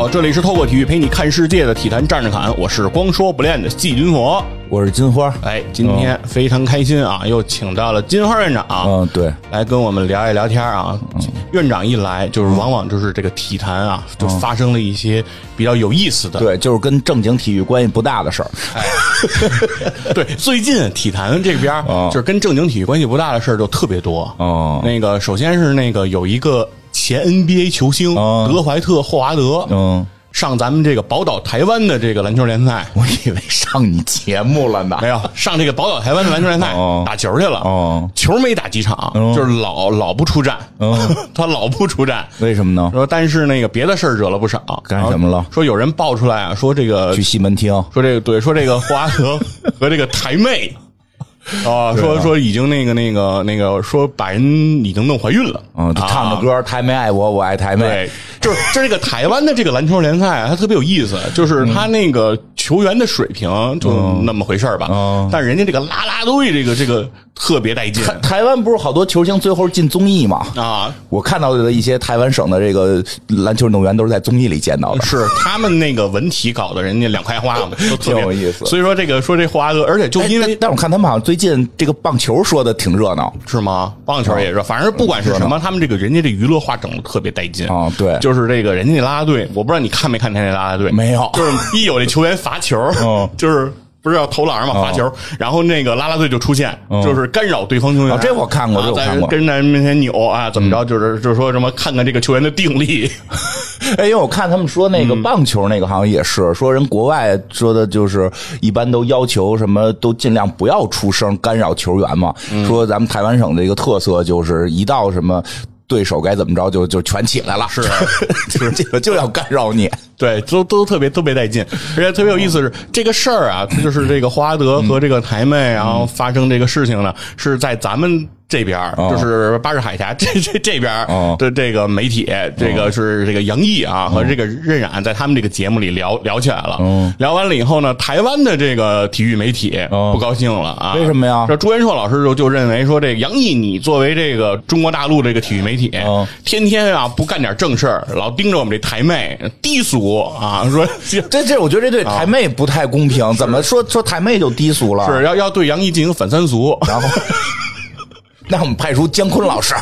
好，这里是透过体育陪你看世界的体坛站着侃，我是光说不练的季军佛。我是金花。哎，今天非常开心啊，又请到了金花院长，嗯，对，来跟我们聊一聊天啊。院长一来，就是往往就是这个体坛啊，就发生了一些比较有意思的。对，就是跟正经体育关系不大的事儿。对，最近体坛这边就是跟正经体育关系不大的事儿就特别多。哦，那个首先是那个有一个前 NBA 球星德怀特·霍华德，嗯，上咱们这个宝岛台湾的这个篮球联赛，我以为上你节目了呢。没有上这个宝岛台湾的篮球联赛哦打球去了。哦，球没打几场，嗯就是老老不出战，嗯 他老不出战。为什么呢？说但是那个别的事儿惹了不少，干什么了说有人爆出来啊，说这个去西门町。说这个对，说这个霍华德和这个台妹。啊，说说已经那个那个那个说把人已经弄怀孕了，嗯，就唱着啊歌，台妹爱我，我爱台妹。对。，就是这这个台湾的这个篮球联赛啊，它特别有意思，就是他那个球员的水平就那么回事儿吧，嗯。但人家这个啦啦队这个这个特别带劲。台台湾不是好多球星最后进综艺嘛？啊，我看到的一些台湾省的这个篮球运动员都是在综艺里见到的。是他们那个文体搞的人家两开花嘛，都特别挺有意思。所以说这个说这霍华德，而且就哎因为但但我看他们好像最近这个棒球说的挺热闹。是吗？棒球也热，反正不管是什么，他们这个人家这娱乐化整的特别带劲。啊对。就是这个人家那拉拉队，我不知道你看没看他那拉拉队，没有。就是一有这球员罚球，嗯。就是。不是要投篮嘛，罚球，然后那个啦啦队就出现，嗯就是干扰对方球员。啊这我看过这我看过嗯跟人面前扭啊，怎么着？就是就是说什么看看这个球员的定力，哎，因为我看他们说那个棒球那个好像也是、说人国外说的就是一般都要求什么都尽量不要出声干扰球员嘛。说咱们台湾省的一个特色就是一到什么对手该怎么着就就全起来了，是就 是。这个就要干扰你。对，都都特别特别带劲，而且特别有意思是这个事儿啊，就是这个霍华德和这个台妹，然后发生这个事情呢，是在咱们这边就是巴士海峡 这这这边的这个媒体，这个是这个杨毅啊和这个任冉在他们这个节目里聊聊起来了，嗯聊完了以后呢，台湾的这个体育媒体哦。不高兴了啊，为什么呀？这朱元硕老师就就认为说这个杨毅，你作为这个中国大陆这个体育媒体，哦。天天啊不干点正事儿，老盯着我们这台妹低俗啊，说这这，我觉得这对台妹不太公平。怎么说说台妹就低俗了？是要要对杨毅进行反三俗，然后，那我们派出姜昆老师。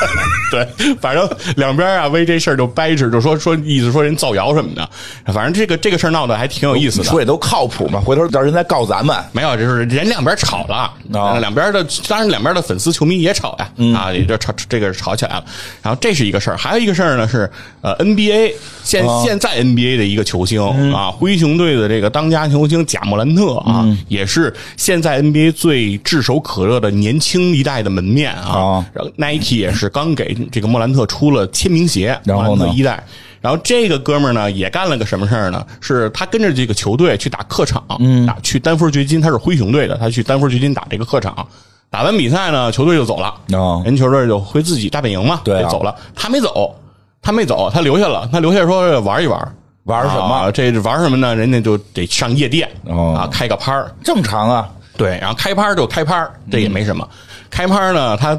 对，反正两边啊为这事儿就掰扯，就说说意思说人造谣什么的，反正这个这个事儿闹得还挺有意思的。说也都靠谱嘛，回头让人再告咱们。没有，就是人两边吵了，啊两边的当然两边的粉丝球迷也吵呀，啊，也就吵这个吵起来了。然后这是一个事儿，还有一个事儿呢是呃 NBA 现、现在 NBA 的一个球星、啊，灰熊队的这个当家球星贾莫兰特啊，也是现在 NBA 最炙手可热的年轻一代的门面啊。啊然后 Nike 也是刚给这个莫兰特出了签名鞋，然后呢莫兰特一代。然后这个哥们儿呢，也干了个什么事儿呢？是他跟着这个球队去打客场，嗯，打去丹佛掘金，他是灰熊队的，他去丹佛掘金打这个客场。打完比赛呢，球队就走了，哦人球队就回自己大本营嘛，对啊就走了。他没走，他没走，他留下了，他留下说玩一玩，玩什么啊这玩什么呢？人家就得上夜店、哦啊，开个趴儿正常啊，对，然后开趴就开趴，这也没什么。开趴呢，他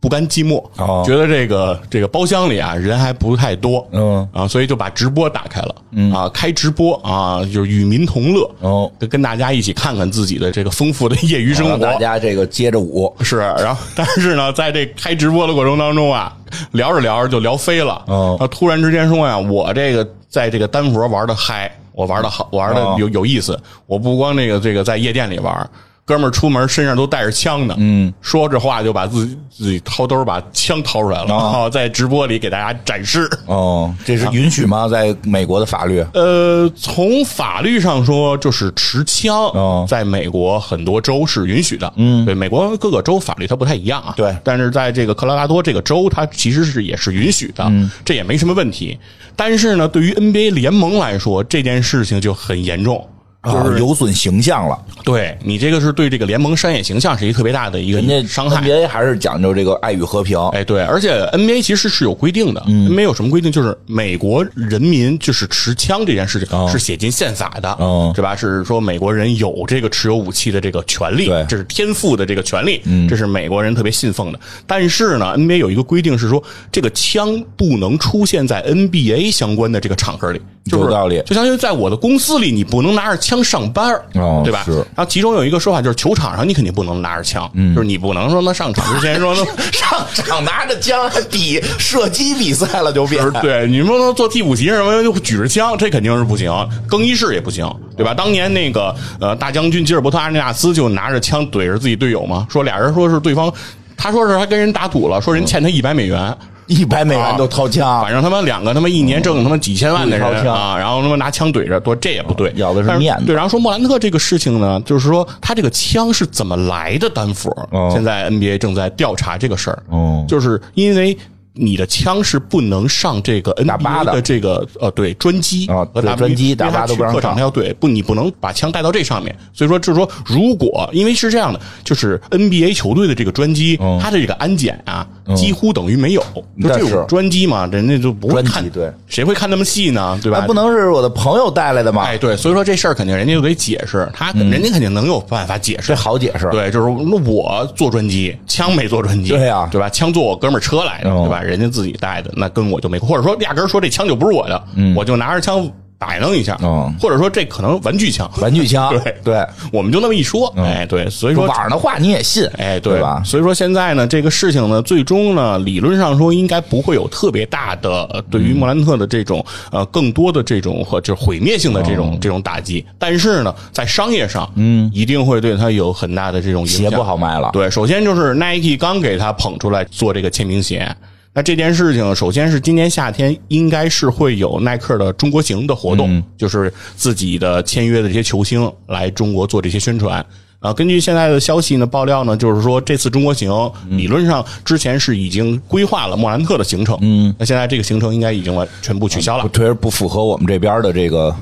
不甘寂寞，哦觉得这个这个包厢里啊人还不太多，嗯啊，所以就把直播打开了，嗯啊，开直播啊，就是与民同乐，哦跟跟大家一起看看自己的这个丰富的业余生活。大家这个接着舞。是，然后但是呢，在这开直播的过程当中啊，聊着聊着就聊飞了。哦然后突然之间说呀，我这个在这个丹佛玩的嗨，我玩的好，玩的哦有有意思。我不光这个这个在夜店里玩，哥们儿出门身上都带着枪呢。嗯，说着话就把自己自己掏兜把枪掏出来了，然后 在直播里给大家展示。哦，这是允许吗？在美国的法律？呃，从法律上说，就是持枪，哦在美国很多州是允许的。嗯，对，美国各个州法律它不太一样啊。对但是在这个科罗拉多这个州，它其实是也是允许的，这也没什么问题。但是呢，对于 NBA 联盟来说，这件事情就很严重。就是有损形象了。对你这个是对这个联盟商业形象是一个特别大的一个人家伤害。NBA 还是讲究这个爱与和平。哎，对，而且 NBA 其实是有规定的、n b a 有什么规定？就是美国人民就是持枪这件事情是写进宪法的，哦对吧？是说美国人有这个持有武器的这个权利，对这是天赋的这个权利，这是美国人特别信奉的。但是呢，NBA 有一个规定是说，这个枪不能出现在 NBA 相关的这个场合里，就是有道理就相当于在我的公司里，你不能拿着枪上班儿哦对吧？是然后其中有一个说法就是，球场上你肯定不能拿着枪，就是你不能说那上场之前说那。上场拿着枪还比射击比赛了，就变就是对，你不能做替补席什么就举着枪，这肯定是不行。更衣室也不行，对吧？当年那个呃大将军吉尔伯特阿内纳斯就拿着枪怼着自己队友嘛，说俩人说是对方，他说是还跟人打赌了，说人欠他一百美元。一百美元都掏枪。反，正他妈两个他妈一年挣他妈几千万的人啊，然后他妈拿枪怼着，多这也不对，要的是面子。对，然后说莫兰特这个事情呢，就是说他这个枪是怎么来的，丹佛、哦。现在 NBA 正在调查这个事儿，哦。就是因为。你的枪是不能上这个 NBA 的的这个呃对专机啊和对专机打靶都不让上他要对不你不能把枪带到这上面，所以说就是说如果因为是这样的，就是 NBA 球队的这个专机，嗯它的这个安检啊几乎等于没有，就这种专机嘛，人家就不会看，对，谁会看那么细呢？对吧？那不能是我的朋友带来的嘛？哎，对，所以说这事儿肯定人家就得解释，他人家肯定能有办法解释这。好解释。对，就是那我坐专机，枪没坐专机，对呀对吧？枪坐我哥们儿车来的，哦对吧？人家自己带的，那跟我就没，或者说压根儿说这枪就不是我的，我就拿着枪摆弄一下，哦。或者说这可能玩具枪，玩具枪，对。对，我们就那么一说，哎，对，所以说网上的话你也信，哎，对。吧？所以说现在呢，这个事情呢，最终呢，理论上说应该不会有特别大的呃对于莫兰特的这种呃更多的这种和就是毁灭性的这种、这种打击，但是呢，在商业上，嗯，一定会对他有很大的这种影响。鞋不好卖了，对，首先就是 Nike 刚给他捧出来做这个签名鞋。那这件事情，首先是今年夏天应该是会有耐克的中国行的活动，就是自己的签约的这些球星来中国做这些宣传。啊，根据现在的消息呢，爆料呢，就是说这次中国行理论上之前是已经规划了莫兰特的行程，嗯，那现在这个行程应该已经完全部取消了不。确实不符合我们这边的这个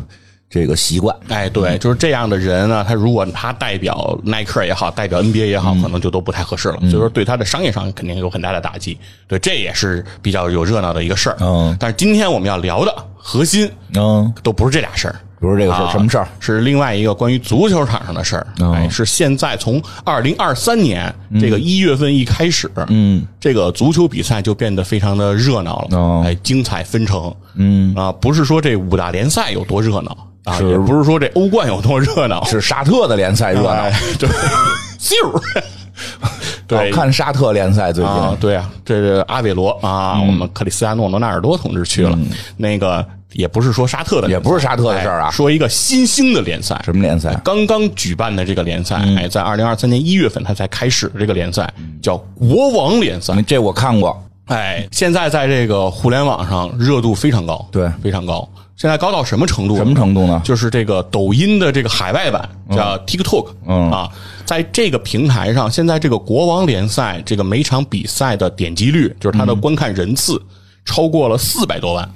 这个习惯。哎，对，就是这样的人呢，他如果他代表耐克也好，代表 NBA 也好，可能就都不太合适了。所以说，对他的商业上肯定有很大的打击。对，这也是比较有热闹的一个事儿。嗯但是今天我们要聊的核心嗯，都不是这俩事儿。比如这个是啊什么事儿？是另外一个关于足球场上的事儿。哦哎，是现在从二零二三年这个一月份一开始，嗯，这个足球比赛就变得非常的热闹了，哦哎，精彩纷呈。嗯啊，不是说这五大联赛有多热闹啊，也不是说这欧冠有多热闹，是沙特的联赛热闹哎，对，就，对我。看沙特联赛最近啊，对啊，这个阿韦罗啊，我们克里斯蒂亚诺·罗纳尔多同志去了，那个也不是说沙特的，也不是沙特的事儿啊哎说一个新兴的联赛，什么联赛？刚刚举办的这个联赛，嗯哎，在二零二三年一月份它才开始这个联赛，叫国王联赛。这我看过，哎，现在在这个互联网上热度非常高，对非常高。现在高到什么程度？什么程度呢？就是这个抖音的这个海外版叫 TikTok，嗯啊，在这个平台上，现在这个国王联赛这个每场比赛的点击率，就是它的观看人次超过了四百多万。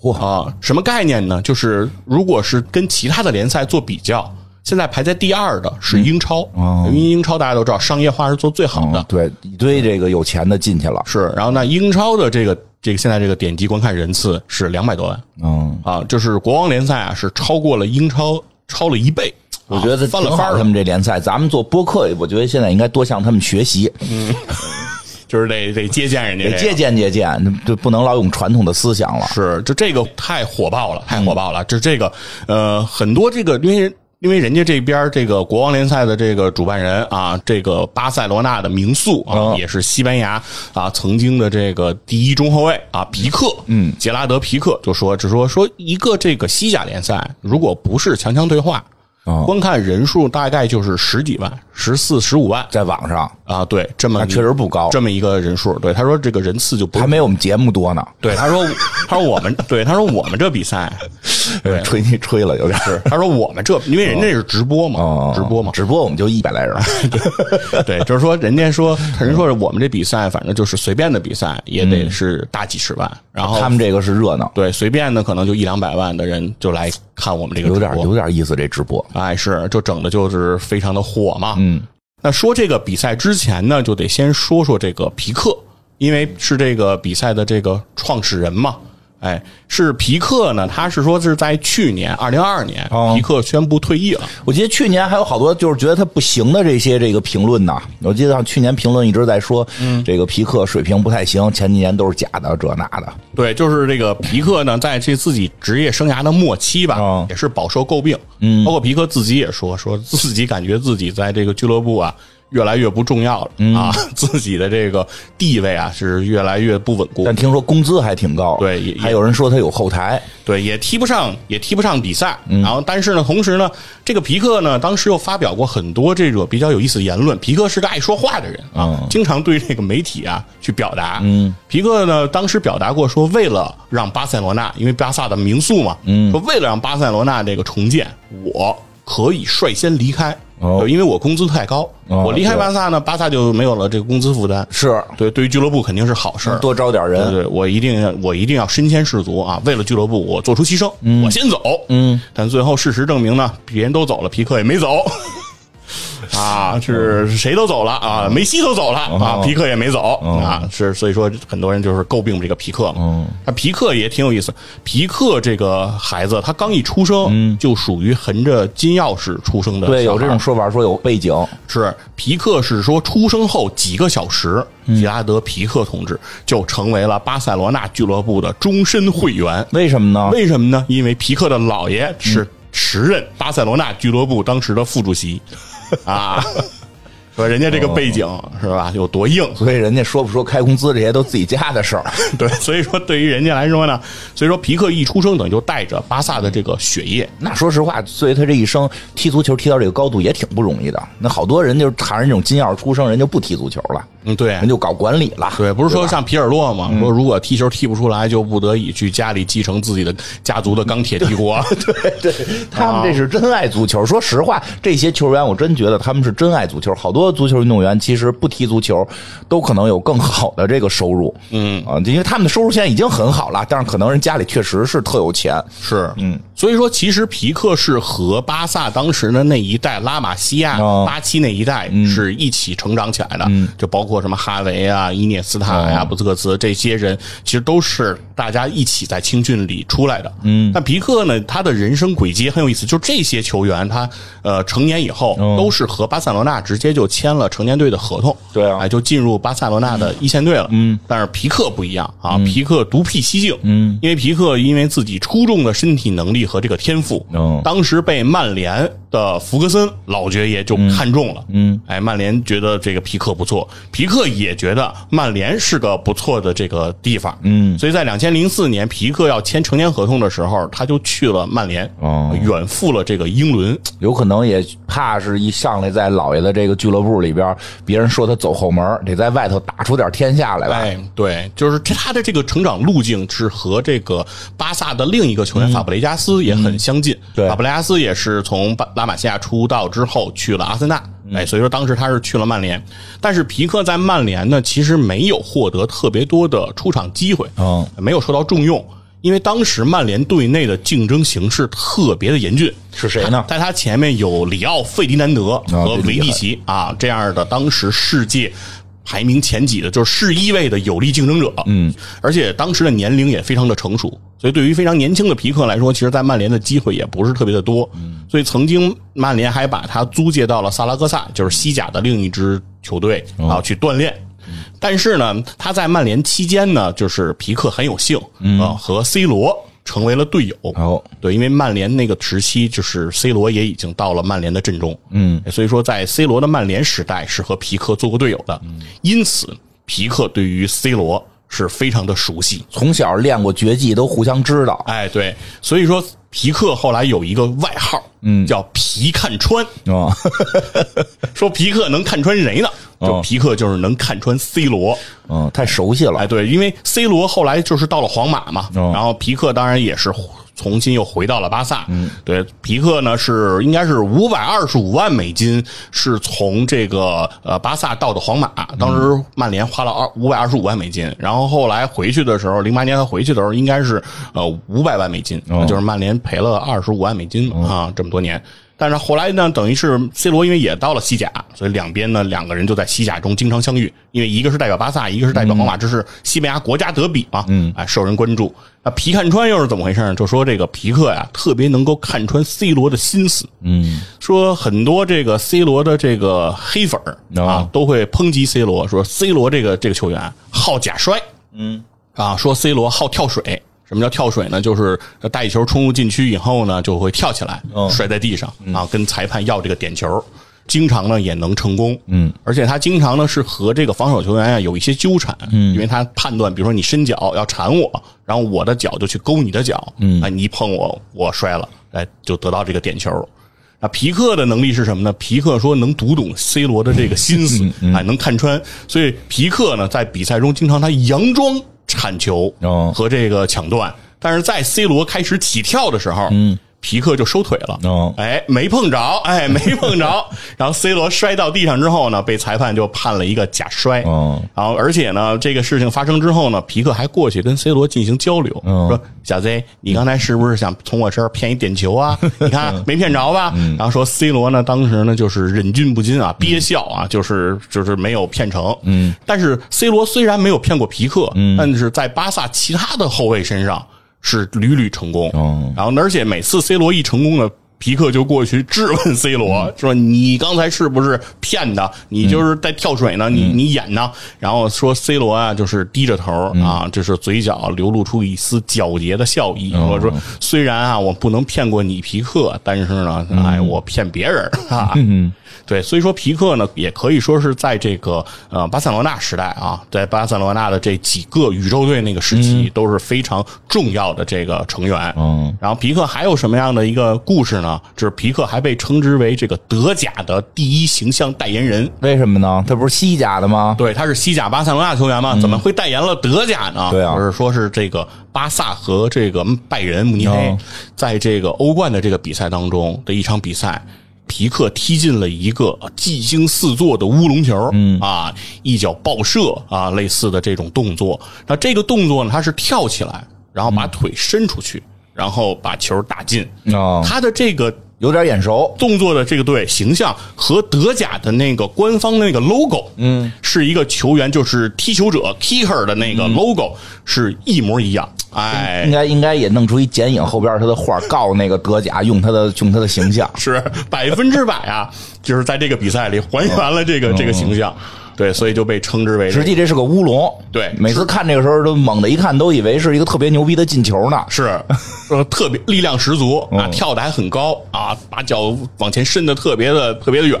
嚯啊，什么概念呢？就是如果是跟其他的联赛做比较，现在排在第二的是英超，哦。因为英超大家都知道商业化是做最好的，嗯对，一堆这个有钱的进去了，是。然后那，英超的这个这个现在这个点击观看人次是两百多万。嗯，啊，就是国王联赛啊是超过了英超超了一倍。我觉得啊翻了番儿他们这联赛，咱们做播客，我觉得现在应该多向他们学习，嗯 就是得得借鉴人家得借鉴借鉴，就不能老用传统的思想了。是，就这个太火爆了，太火爆了。就这个，呃，很多这个，因为因为人家这边这个国王联赛的这个主办人啊，这个巴塞罗那的名宿啊，哦也是西班牙啊曾经的这个第一中后卫啊皮克，嗯，杰拉德皮克就说，只说说一个这个西甲联赛，如果不是强强对话。哦观看人数大概就是十几万，十四、十五万，在网上，啊，对，这么那确实不高这么一个人数。对，他说这个人次就不还没我们节目多呢。对，他说他说我们对他说我们这比赛，对 吹你吹了有点是他说我们这因为人家是直播嘛，哦，直播嘛，直播我们就一百来人。对，就是说人家说人说我们这比赛反正就是随便的比赛也得是大几十万，然后他们这个是热闹，对随便的可能就一两百万的人就来看我们这个有点直播有点意思。这直播，哎，是就整的就是非常的火嘛。嗯，那说这个比赛之前呢，就得先说说这个皮克，因为是这个比赛的这个创始人嘛。哎，是皮克呢，他是说是在去年二零二二年，哦皮克宣布退役了。我记得去年还有好多就是觉得他不行的这些这个评论呢。我记得像去年评论一直在说，嗯这个皮克水平不太行，前几年都是假的，这那的。对，就是这个皮克呢，在这自己职业生涯的末期吧，哦也是饱受诟病。嗯，包括皮克自己也说，说自己感觉自己在这个俱乐部啊。越来越不重要了、啊，自己的这个地位啊是越来越不稳固。但听说工资还挺高，对也还有人说他有后台，对，也踢不上，也踢不上比赛。嗯然后，但是呢，同时呢，这个皮克呢，当时又发表过很多这个比较有意思的言论。皮克是个爱说话的人啊，嗯经常对这个媒体啊去表达。嗯，皮克呢，当时表达过说，为了让巴塞罗那，因为巴萨的名宿嘛，嗯，说为了让巴塞罗那这个重建，我可以率先离开。哦因为我工资太高，哦我离开巴萨呢，巴萨就没有了这个工资负担。是对，对于俱乐部肯定是好事儿。多招点人。对对，我一定要我一定要身先士卒啊！为了俱乐部，我做出牺牲，我先走。嗯，但最后事实证明呢，别人都走了，皮克也没走。啊，是谁都走了啊？梅西都走了啊，皮克也没走啊。是，所以说很多人就是诟病这个皮克嘛。那皮克也挺有意思。皮克这个孩子，他刚一出生就属于横着金钥匙出生的。对，有这种说法，说有背景。是皮克是说出生后几个小时，吉拉德皮克同志就成为了巴塞罗那俱乐部的终身会员。为什么呢？为什么呢？因为皮克的姥爷是时任巴塞罗那俱乐部当时的副主席啊。说人家这个背景是吧，有多硬？所以人家说不说开工资这些都自己家的事儿。对，所以说对于人家来说呢，所以说皮克一出生等于就带着巴萨的这个血液，那说实话，作为他这一生踢足球踢到这个高度也挺不容易的。那好多人就是含着这种金钥匙出生，人就不踢足球了，嗯，对，人就搞管理了。对，不是说像皮尔洛嘛，说如果踢球踢不出来，就不得已去家里继承自己的家族的钢铁帝国。对对，他们这是真爱足球。说实话，这些球员我真觉得他们是真爱足球。好多足球运动员其实不踢足球，都可能有更好的这个收入。嗯。啊，因为他们的收入现在已经很好了，但是可能人家里确实是特有钱。是，嗯，所以说其实皮克是和巴萨当时的那一代拉玛西亚、哦八七那一代是一起成长起来的，就包括什么哈维啊、伊涅斯塔呀、哦。布斯克茨这些人，其实都是大家一起在青训里出来的。嗯，但皮克呢，他的人生轨迹很有意思，就这些球员他呃成年以后都是和巴塞罗那直接就签了成年队的合同，对啊哎，就进入巴塞罗那的一线队了。嗯，但是皮克不一样啊，皮克独辟蹊径。嗯，因为皮克因为自己出众的身体能力和这个天赋，哦当时被曼联的福格森老爵爷就看中了。嗯，哎，曼联觉得这个皮克不错，皮克也觉得曼联是个不错的这个地方。嗯，所以在两千零四年皮克要签成年合同的时候，他就去了曼联，哦远赴了这个英伦。有可能也怕是一上来在老爷的这个俱乐部部里边，别人说他走后门，得在外头打出点天下来吧。哎，对，就是他的这个成长路径是和这个巴萨的另一个球员法布雷加斯也很相近。对法布雷加斯也是从巴拉玛西亚出道之后去了阿森纳，哎，所以说当时他是去了曼联，但是皮克在曼联呢，其实没有获得特别多的出场机会，嗯，没有受到重用。因为当时曼联队内的竞争形势特别的严峻，是谁呢？在他前面有里奥费迪南德和维蒂奇啊这样的当时世界排名前几的，就是世一位的有力竞争者。嗯，而且当时的年龄也非常的成熟，所以对于非常年轻的皮克来说，其实，在曼联的机会也不是特别的多。嗯，所以曾经曼联还把他租借到了萨拉戈萨，就是西甲的另一支球队啊去锻炼。但是呢，他在曼联期间呢，就是皮克很有幸啊、和 C 罗成为了队友。哦，对，因为曼联那个时期，就是 C 罗也已经到了曼联的阵中，嗯，所以说在 C 罗的曼联时代是和皮克做过队友的，因此皮克对于 C 罗是非常的熟悉。从小练过绝技，都互相知道。哎，对，所以说皮克后来有一个外号，嗯，叫皮看穿。啊，说皮克能看穿谁呢？就皮克就是能看穿 C 罗。嗯，太熟悉了。哎，对，因为 C 罗后来就是到了皇马嘛，然后皮克当然也是重新又回到了巴萨。嗯，对，皮克呢是应该是五百二十五万美金，是从这个呃巴萨到的皇马。当时曼联花了二五百二十五万美金，然后后来回去的时候，零八年他回去的时候应该是呃五百万美金，就是曼联赔了二十五万美金嘛啊，这么多年。但是后来呢，等于是 C 罗因为也到了西甲，所以两边呢两个人就在西甲中经常相遇。因为一个是代表巴萨，一个是代表皇马，这是西班牙国家德比嘛，嗯，哎，受人关注。那皮看穿又是怎么回事呢？就说这个皮克呀，特别能够看穿 C 罗的心思，嗯，说很多这个 C 罗的这个黑粉儿啊，都会抨击 C 罗，说 C 罗这个这个球员好假摔，嗯，啊，说 C 罗好跳水。什么叫跳水呢？就是带一球冲入禁区以后呢，就会跳起来，摔在地上啊，跟裁判要这个点球。经常呢也能成功，嗯，而且他经常呢是和这个防守球员啊有一些纠缠，嗯，因为他判断，比如说你伸脚要缠我，然后我的脚就去勾你的脚，嗯，啊，你一碰我，我摔了，哎，就得到这个点球。那，皮克的能力是什么呢？皮克说能读懂 C 罗的这个心思，哎，能看穿，所以皮克呢在比赛中经常他佯装。铲球和这个抢断，但是在 C 罗开始起跳的时候，嗯，皮克就收腿了，哎，没碰着，哎，没碰着，然后 C 罗摔到地上之后呢，被裁判就判了一个假摔，然后而且呢，这个事情发生之后呢，皮克还过去跟 C 罗进行交流，说小 Z，你刚才是不是想从我这儿骗一点球啊？你看没骗着吧？然后说 C 罗呢，当时呢就是忍俊不禁啊，憋笑啊，就是就是没有骗成。嗯，但是 C 罗虽然没有骗过皮克，但是在巴萨其他的后卫身上是屡屡成功。然后而且每次 C 罗一成功呢。皮克就过去质问 C 罗，说：“你刚才是不是骗的？你就是在跳水呢？你你演呢？”然后说 C 罗啊，就是低着头啊，就是嘴角流露出一丝皎洁的笑意。我说：“虽然啊，我不能骗过你皮克，但是呢，哎，我骗别人啊。”对，所以说皮克呢，也可以说是在这个呃巴塞罗那时代啊，在巴塞罗那的这几个宇宙队那个时期都是非常重要的这个成员。嗯，然后皮克还有什么样的一个故事呢？就是皮克还被称之为这个德甲的第一形象代言人。为什么呢？他不是西甲的吗？对，他是西甲巴塞罗那球员吗？怎么会代言了德甲呢？对啊，不是说是这个巴萨和这个拜仁慕尼黑在这个欧冠的这个比赛当中的一场比赛。皮克踢进了一个技惊四座的乌龙球，嗯啊，一脚爆射啊，类似的这种动作。那这个动作呢，他是跳起来，然后把腿伸出去，然后把球打进。啊，他的这个。有点眼熟，动作的这个对形象和德甲的那个官方的那个 logo，嗯，是一个球员，就是踢球者 kicker 的那个 logo 是一模一样。哎，应该应该也弄出一剪影，后边他的画告那个德甲用他的用他的形象，是百分之百啊，就是在这个比赛里还原了这个这个形象。对，所以就被称之为。实际这是个乌龙。对，每次看这个时候都猛的一看，都以为是一个特别牛逼的进球呢。是，呃特别力量十足啊，跳的还很高啊，把脚往前伸的特别的特别的远，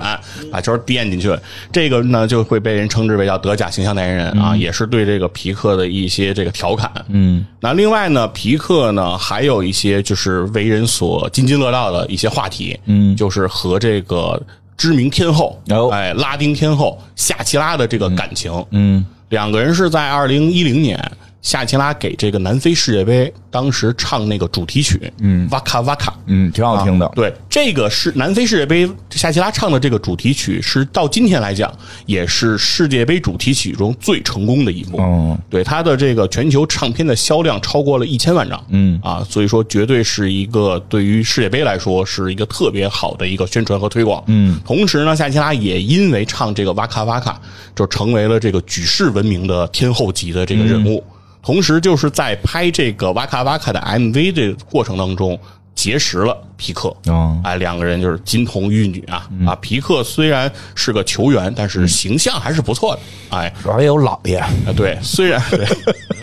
把球垫进去。这个呢就会被人称之为叫德甲形象代言人啊，也是对这个皮克的一些这个调侃。嗯，那另外呢，皮克呢还有一些就是为人所津津乐道的一些话题。嗯，就是和这个。知名天后，哎，拉丁天后夏奇拉的这个感情，嗯，两个人是在二零一零年。夏奇拉给这个南非世界杯当时唱那个主题曲，嗯，哇卡哇卡，嗯，挺好听的。对，这个是南非世界杯夏奇拉唱的这个主题曲，是到今天来讲也是世界杯主题曲中最成功的一部。嗯，对，它的这个全球唱片的销量超过了一千万张。嗯，啊，所以说绝对是一个对于世界杯来说是一个特别好的一个宣传和推广。嗯，同时呢，夏奇拉也因为唱这个哇卡哇卡，就成为了这个举世闻名的天后级的这个人物。同时，就是在拍这个哇卡哇卡的 MV 这个过程当中，结识了皮克。哎，两个人就是金童玉女啊！啊，皮克虽然是个球员，但是形象还是不错的。哎，主要也有老爷。啊，对，虽然。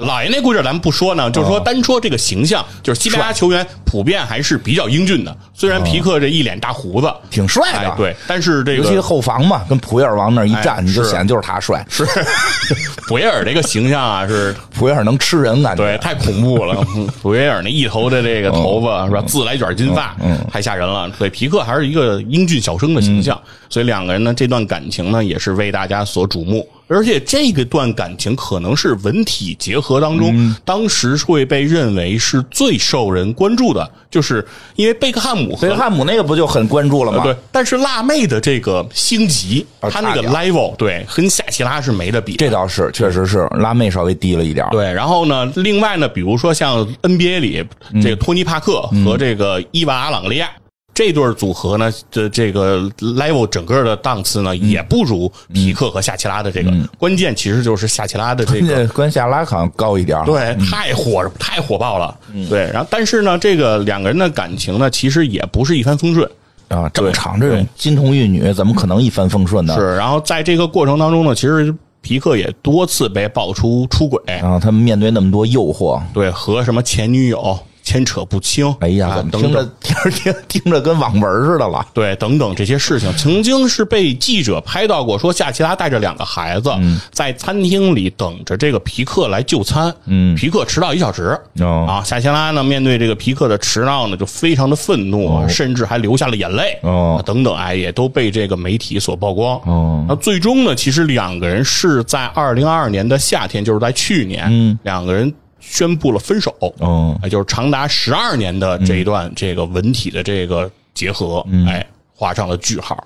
老爷那故事咱们不说呢，就是说单说这个形象，就是西班牙球员普遍还是比较英俊的。虽然皮克这一脸大胡子，挺帅的，哎对，但是这尤其个后防嘛，跟普约尔往那儿一站，哎你就是。显得就是他帅。是。普耶尔这个形象啊，是。普约尔能吃人，感觉对，太恐怖了。嗯普约尔那一头的这个头发是吧，自来卷金发，太吓人了。对，皮克还是一个英俊小生的形象，所以两个人呢，这段感情呢，也是为大家所瞩目。而且这个段感情可能是文体结合当中，当时会被认为是最受人关注的，就是因为贝克汉姆和贝克汉姆那个不就很关注了吗？对，但是辣妹的这个星级，啊她那个 level 对，跟夏奇拉是没得比。这倒是，确实是辣妹稍微低了一点。对，然后呢，另外呢，比如说像 NBA 里这个托尼帕克和这个伊娃阿朗格利亚。这对组合呢，这这个 level 整个的档次呢，也不如皮克和夏奇拉的这个。关键其实就是夏奇拉的这个这关夏拉好像高一点儿。对，太火太火爆了。对，然后但是呢，这个两个人的感情呢，其实也不是一帆风顺。啊，正常这种金童玉女怎么可能一帆风顺呢？是，然后在这个过程当中呢，其实皮克也多次被爆出出轨，然后他们面对那么多诱惑，对，和什么前女友牵扯不清，哎呀，啊怎么听着。听着听听着跟网文似的了？对，等等这些事情，曾经是被记者拍到过，说夏奇拉带着两个孩子在餐厅里等着这个皮克来就餐。嗯，皮克迟到一小时。哦啊，夏奇拉呢，面对这个皮克的迟到呢，就非常的愤怒，甚至还流下了眼泪。哦啊等等，哎，也都被这个媒体所曝光。哦那最终呢，其实两个人是在二零二二年的夏天，就是在去年，嗯，两个人宣布了分手。嗯哎，就是长达十二年的这一段这个文体的这个结合，哎，画上了句号。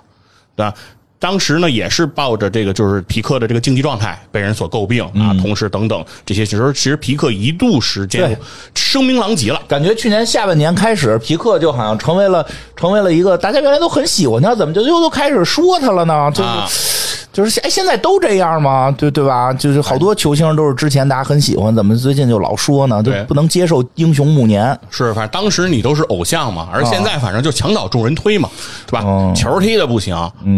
那当时呢，也是抱着这个就是皮克的这个竞技状态被人所诟病啊，同时等等这些，其实其实皮克一度时间对声名狼藉了。感觉去年下半年开始，皮克就好像成为了成为了一个大家原来都很喜欢他，怎么就又都开始说他了呢？就是、啊就是哎，现在都这样吗？对对吧？就是好多球星都是之前大家很喜欢，怎么最近就老说呢？就对不能接受英雄暮年。是，反正当时你都是偶像嘛，而现在反正就墙倒众人推嘛，对吧？哦球踢的不行，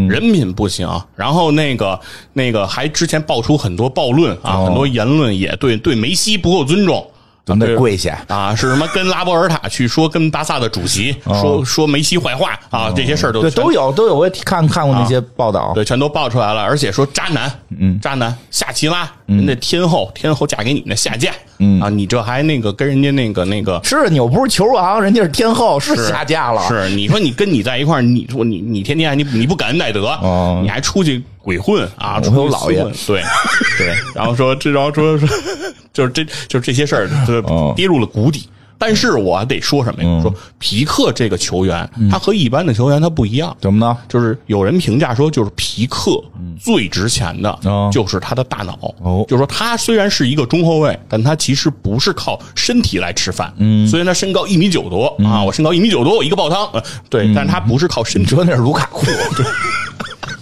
人品不行，然后那个那个还之前爆出很多暴论啊，很多言论也对对梅西不够尊重。咱们得跪下啊！是什么？跟拉波尔塔去说跟巴萨的主席说说梅西坏话啊，这些事儿都都有都有，我也看看过那些报道。对，全都爆出来了，而且说渣男，嗯，渣男夏奇拉，人家天后，天后嫁给你那下嫁，嗯。啊，你这还那个跟人家那个那个是你又不是球王，人家是天后，是下架了。是，你说你跟你在一块儿，你说你你天天你你不感恩戴德，哦。你还出去鬼混啊，出去有老爷。对 对，然后说这，然后说说，就是这就是这些事儿，就哦跌入了谷底。但是我得说什么嗯呀？说皮克这个球员，他和一般的球员他不一样。怎么呢？就是有人评价说，就是皮克最值钱的哦就是他的大脑。哦就是说他虽然是一个中后卫，但他其实不是靠身体来吃饭。嗯，虽然他身高一米九多啊，我身高一米九多，我一个爆汤，呃对，但是他不是靠身体。说那是卢卡库，对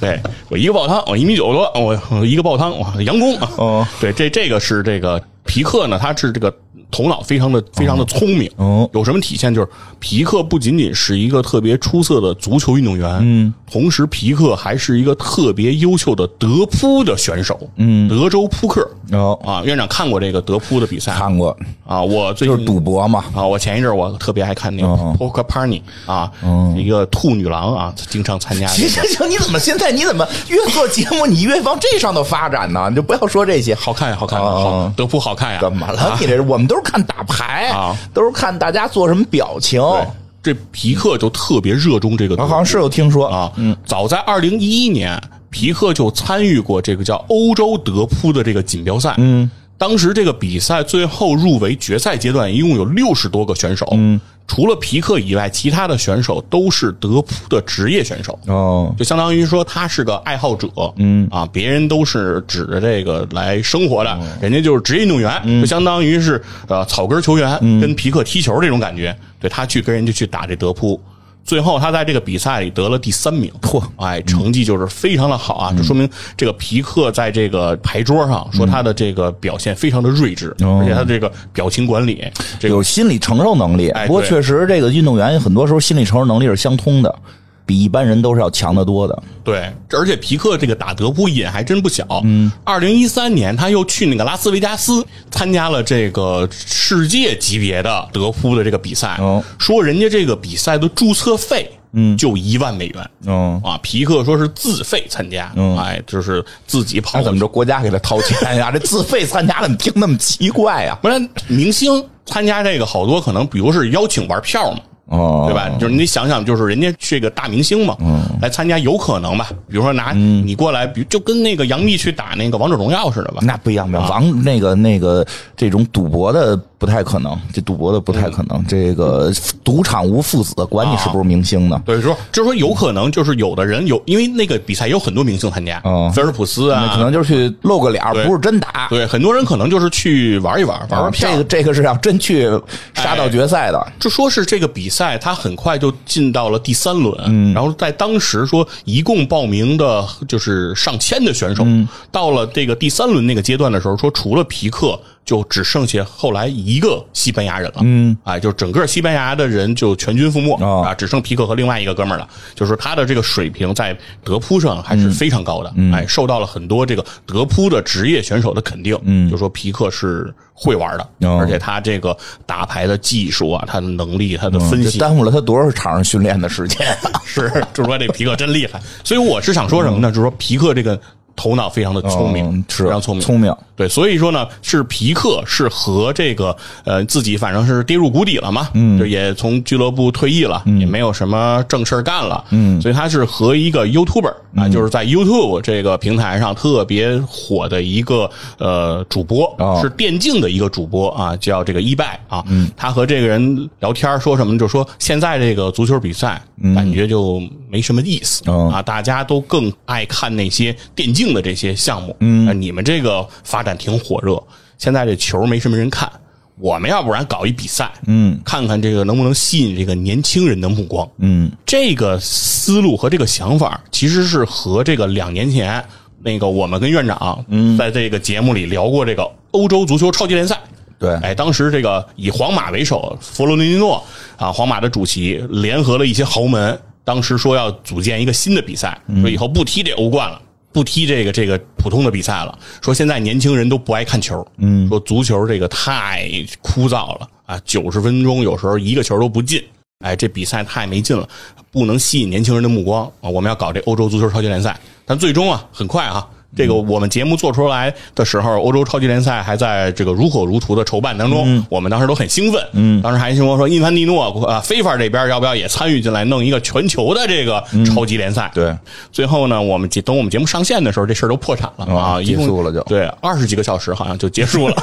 对我一个爆汤，我一米九多，我我一个爆汤，哇，佯攻啊！哦，对，这这个是这个皮克呢，他是这个头脑非常的非常的聪明。哦有什么体现？就是皮克不仅仅是一个特别出色的足球运动员，嗯，同时皮克还是一个特别优秀的德扑的选手，嗯，德州扑克。哦，啊，院长看过这个德扑的比赛看过，啊？我最近就是赌博嘛。啊，我前一阵儿我特别爱看那个哦 Poker Party 啊，一个兔女郎啊，经常参加这个。行行行，你怎么现在你怎么越做节目你越往这上头发展呢？你就不要说这些。好看呀，好看好，德扑好看呀。怎么了啊？你这是我们都是看打牌啊，都是看大家做什么表情。这皮克就特别热衷这个，我好像是有听说。啊，嗯，早在二零一一年，皮克就参与过这个叫欧洲德扑的这个锦标赛，嗯。当时这个比赛最后入围决赛阶段，一共有六十多个选手，嗯，除了皮克以外，其他的选手都是德扑的职业选手，哦，就相当于说他是个爱好者，嗯。啊，别人都是指着这个来生活的，人家就是职业运动员，就相当于是呃草根球员，跟皮克踢球这种感觉。对他去跟人家去打这德扑，最后他在这个比赛里得了第三名，嚯。哎，成绩就是非常的好啊，这说明这个皮克在这个牌桌上说他的这个表现非常的睿智，哦。而且他这个表情管理，这个有心理承受能力。哎不过确实，这个运动员很多时候心理承受能力是相通的。比一般人都是要强得多的。对，而且皮克这个打德扑瘾还真不小。嗯，二零一三年他又去那个拉斯维加斯参加了这个世界级别的德扑的这个比赛。哦说人家这个比赛的注册费，嗯，就一万美元。嗯，啊，皮克说是自费参加，嗯哎，就是自己跑怎么着？国家给他掏钱呀？这自费参加怎么听那么奇怪呀？不然明星参加这个好多可能，比如是邀请玩票嘛，哦，对吧？就是你得想想，就是人家这个大明星嘛，来参加有可能吧？比如说拿你过来，比如就跟那个杨幂去打那个王者荣耀似的吧？那不一样，不一样。王那个那个这种赌博的不太可能，这赌博的不太可能。这个赌场无父子，管你是不是明星呢？对，说就是说有可能就是有的人有，因为那个比赛有很多明星参加，哦菲尔普斯啊，可能就是去露个脸不是真打。对，很多人可能就是去玩一玩，玩玩票。这个这个是要真去杀到决赛的。就说是这个比赛，他很快就进到了第三轮，然后在当时说一共报名的就是上千的选手，到了这个第三轮那个阶段的时候，说除了皮克，就只剩下后来一个西班牙人了，嗯，哎，就整个西班牙的人就全军覆没、哦。啊，只剩皮克和另外一个哥们儿了，就是他的这个水平在德扑上还是非常高的，哎，受到了很多这个德扑的职业选手的肯定，嗯，就说皮克是会玩的，哦。而且他这个打牌的技术啊，他的能力，他的分析，这耽误了他多少场上训练的时间啊！是，就是说这皮克真厉害。所以我是想说什么呢？就是说皮克这个头脑非常的聪明，嗯是非常聪明，聪明。对，所以说呢，是皮克是和这个呃自己反正是跌入谷底了嘛，嗯，就也从俱乐部退役了，也没有什么正事儿干了，嗯，所以他是和一个 YouTuber 啊，就是在 YouTube 这个平台上特别火的一个呃主播，哦。是电竞的一个主播啊，叫这个一拜啊，嗯，他和这个人聊天说什么？就说现在这个足球比赛感觉就没什么意思、哦。啊，大家都更爱看那些电竞的这些项目，嗯，你们这个发展挺火热，现在这球没什么人看。我们要不然搞一比赛，嗯，看看这个能不能吸引这个年轻人的目光，嗯，这个思路和这个想法，其实是和这个两年前那个我们跟院长，嗯，在这个节目里聊过这个欧洲足球超级联赛，对哎，当时这个以皇马为首，弗洛伦蒂诺啊，皇马的主席联合了一些豪门，当时说要组建一个新的比赛，说以后不踢这欧冠了。不踢这个这个普通的比赛了，说现在年轻人都不爱看球，嗯，说足球这个太枯燥了。啊，九十分钟有时候一个球都不进，哎，这比赛太没劲了，不能吸引年轻人的目光。啊！我们要搞这欧洲足球超级联赛，但最终啊，很快啊，这个我们节目做出来的时候，欧洲超级联赛还在这个如火如荼的筹办当中，我们当时都很兴奋，嗯，当时还说说印凡蒂诺啊，非法这边要不要也参与进来，弄一个全球的这个超级联赛？对，最后呢，我们节等我们节目上线的时候，这事儿都破产了 啊，啊结束了就。对二十几个小时好像就结束了。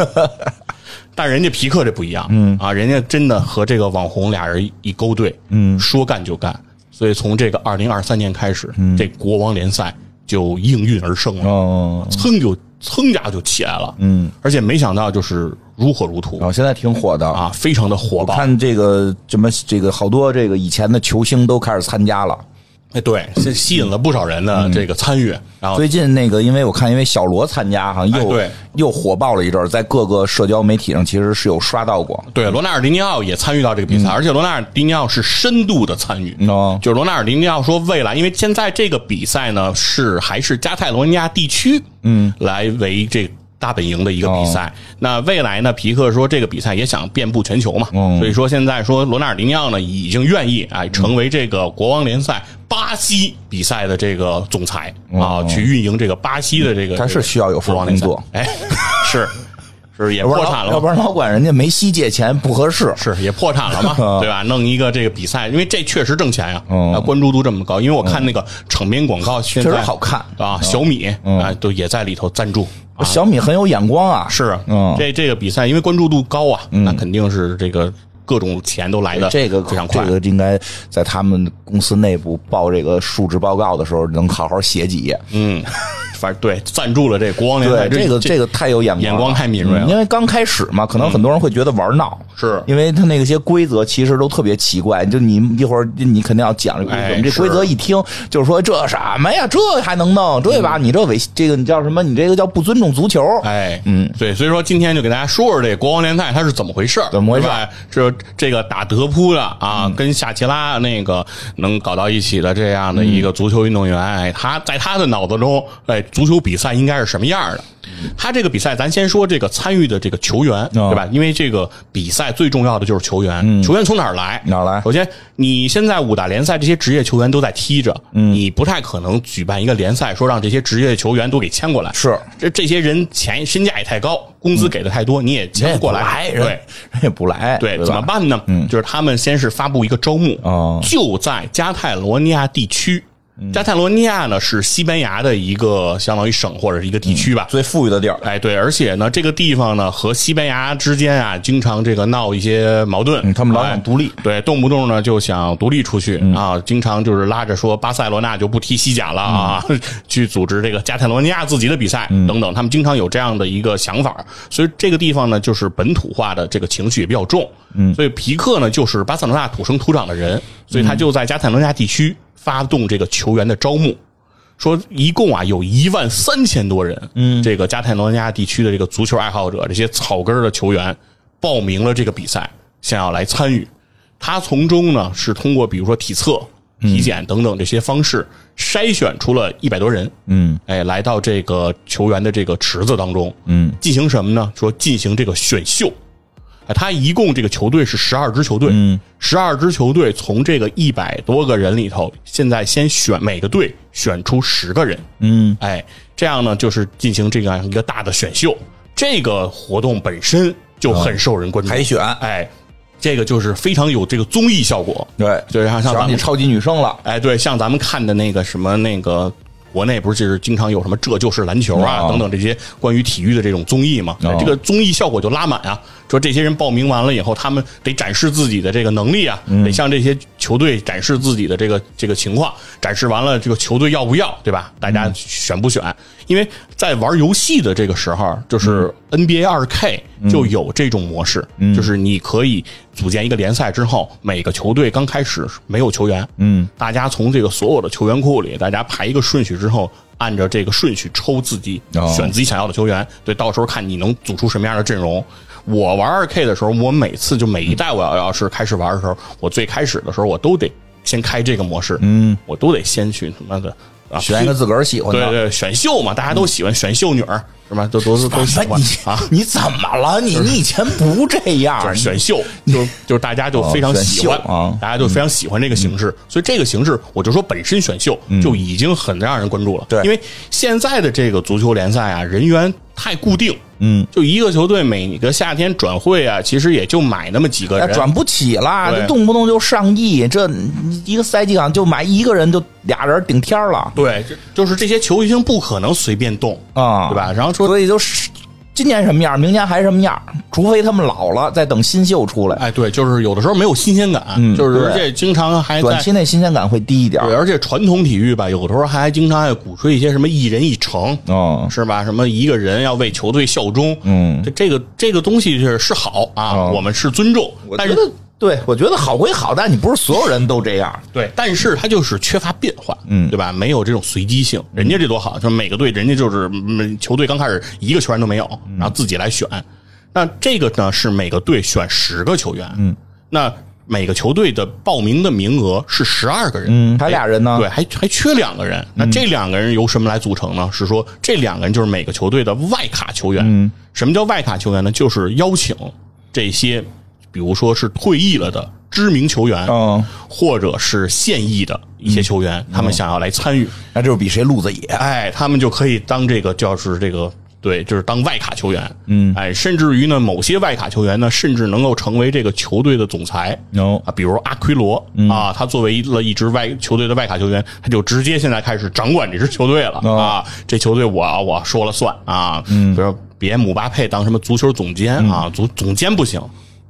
但人家皮克这不一样，嗯。啊，人家真的和这个网红俩人一勾兑，嗯，说干就干。所以从这个二零二三年开始，这国王联赛就应运而生了，哦，噌就噌家就起来了，嗯，而且没想到就是如火如荼然后现在挺火的。啊，非常的火爆。看这个什么，这个好多这个以前的球星都开始参加了。哎，对，是吸引了不少人的这个参与，然后最近那个，因为我看，因为小罗参加，好像又、哎对。又火爆了一阵儿，在各个社交媒体上其实是有刷到过。对，罗纳尔迪尼奥也参与到这个比赛，而且罗纳尔迪尼奥是深度的参与。哦。就是罗纳尔迪尼奥说，未来因为现在这个比赛呢是还是加泰罗尼亚地区，嗯，来为这大本营的一个比赛。那未来呢，皮克说这个比赛也想遍布全球嘛，嗯所以说现在说罗纳尔迪尼奥呢已经愿意哎成为这个国王联赛巴西比赛的这个总裁啊，去运营这个巴西的这个。他是需要有份国王联赛工作，哎，是是也破产了，要不然老管人家梅西借钱不合适。是也破产了嘛，对吧？弄一个这个比赛，因为这确实挣钱呀，嗯。啊，关注度这么高。因为我看那个场边广告，确确实好看。啊，小米啊都也在里头赞助。啊。小米很有眼光啊，是，嗯。这这个比赛因为关注度高啊，那肯定是这个各种钱都来的这个非常快这。个应该在他们公司内部报这个述职报告的时候，能好好写几页。嗯，反正对赞助了这国王联赛，这个这个太有眼光了，眼光太敏锐了嗯因为刚开始嘛，可能很多人会觉得玩闹，是因为他那些规则其实都特别奇怪。就你一会儿你肯定要讲这规则，这规则一听就是说这什么呀，这还能弄对吧？你这违这个你叫什么？你这个叫不尊重足球。哎，嗯，对，所以说今天就给大家说说这国王联赛它是怎么回事儿怎么回事是吧是这个打德扑的啊，跟夏奇拉那个能搞到一起的这样的一个足球运动员，哎，他在他的脑子中，哎，足球比赛应该是什么样的？他这个比赛，咱先说这个参与的这个球员，对吧？因为这个比赛最重要的就是球员，球员从哪儿来？哪儿来首先，你现在五大联赛这些职业球员都在踢着，你不太可能举办一个联赛，说让这些职业球员都给签过来。是这这些人钱身价也太高，工资给的太多，你也签不过来。对人也不来，对，怎么办呢？就是他们先是发布一个招募，哦就在加泰罗尼亚地区。加泰罗尼亚呢是西班牙的一个相当于省或者是一个地区吧，最富裕的地儿？哎，对，而且呢，这个地方呢和西班牙之间啊，经常这个闹一些矛盾，嗯他们老想哎独立。对，动不动呢就想独立出去、啊，经常就是拉着说巴塞罗那就不踢西甲了啊，去组织这个加泰罗尼亚自己的比赛、等等，他们经常有这样的一个想法，所以这个地方呢就是本土化的这个情绪也比较重，嗯，所以皮克呢就是巴塞罗那土生土长的人，所以他就在加泰罗尼亚地区发动这个球员的招募。说一共啊有一万三千多人，嗯，这个加泰罗尼亚地区的这个足球爱好者，这些草根的球员报名了这个比赛，想要来参与。他从中呢是通过比如说体测、体检等等这些方式筛选出了一百多人，嗯，哎，来到这个球员的这个池子当中，嗯，进行什么呢？说进行这个选秀。哎，他一共这个球队是十二支球队，嗯，十二支球队从这个一百多个人里头，现在先选每个队选出十个人，嗯，哎，这样呢就是进行这样一个大的选秀。这个活动本身就很受人关注，海选哎，这个就是非常有这个综艺效果，对，对，像像咱们超级女声了，哎，对，像咱们看的那个什么那个。国内不是就是经常有什么这就是篮球啊、哦等等这些关于体育的这种综艺嘛？哦这个综艺效果就拉满啊！说这些人报名完了以后，他们得展示自己的这个能力啊，嗯得向这些球队展示自己的这个这个情况，展示完了这个球队要不要，对吧？大嗯家选不选？因为在玩游戏的这个时候，就是嗯 NBA 二 K 就有这种模式，就是你可以组建一个联赛之后，每个球队刚开始没有球员，嗯，大家从这个所有的球员库里，大家排一个顺序之后，按照这个顺序抽自己哦选自己想要的球员，对，到时候看你能组出什么样的阵容。我玩二 K 的时候，我每次就每一代我要要是开始玩的时候，我最开始的时候我都得先开这个模式，嗯，我都得先去他妈的啊选一个自个儿喜欢的。对对选秀嘛，大家都喜欢选秀女儿是吧？都都都都喜欢你啊。你怎么了？你 你以前不这样，就是选秀，就就是大家就非常喜欢哦啊大家就非常喜欢这个形式，所以这个形式，我就说本身选秀就已经很让人关注了。对因为现在的这个足球联赛啊，人员太固定，嗯，就一个球队每个夏天转会啊，其实也就买那么几个人，那转不起了，这动不动就上亿，这一个赛季啊就买一个人就俩人顶天了。对，就就是这些球星不可能随便动，啊，对吧？然后说所以就是今年什么样，明年还什么样，除非他们老了，再等新秀出来，哎，对，就是有的时候没有新鲜感，嗯就是对。而且经常还短期内新鲜感会低一点对，而且传统体育吧，有的时候还经常爱鼓吹一些什么一人一城，哦。是吧？什么一个人要为球队效忠，嗯。这这个这个东西是是好啊，哦。我们是尊重，但是对，我觉得好归好，但你不是所有人都这样。对，但是他就是缺乏变化，嗯对吧？没有这种随机性。人家这多好，就每个队人家就是每球队刚开始一个球员都没有，嗯然后自己来选。那这个呢是每个队选十个球员，嗯，那每个球队的报名的名额是十二个人，嗯还俩人呢对，还还缺两个人。那这两个人由什么来组成呢？是说这两个人就是每个球队的外卡球员。嗯，什么叫外卡球员呢？就是邀请这些，比如说是退役了的知名球员，嗯，或者是现役的一些球员，他们想要来参与，那就是比谁路子野。哎，他们就可以当这个叫是这个。对，就是当外卡球员，嗯，哎，甚至于呢，某些外卡球员呢，甚至能够成为这个球队的总裁，No 啊，比如阿奎罗、啊，他作为了一支外球队的外卡球员，他就直接现在开始掌管这支球队了、哦。啊，这球队我我说了算。啊，嗯，比如别姆巴佩当什么足球总监啊，足总监不行，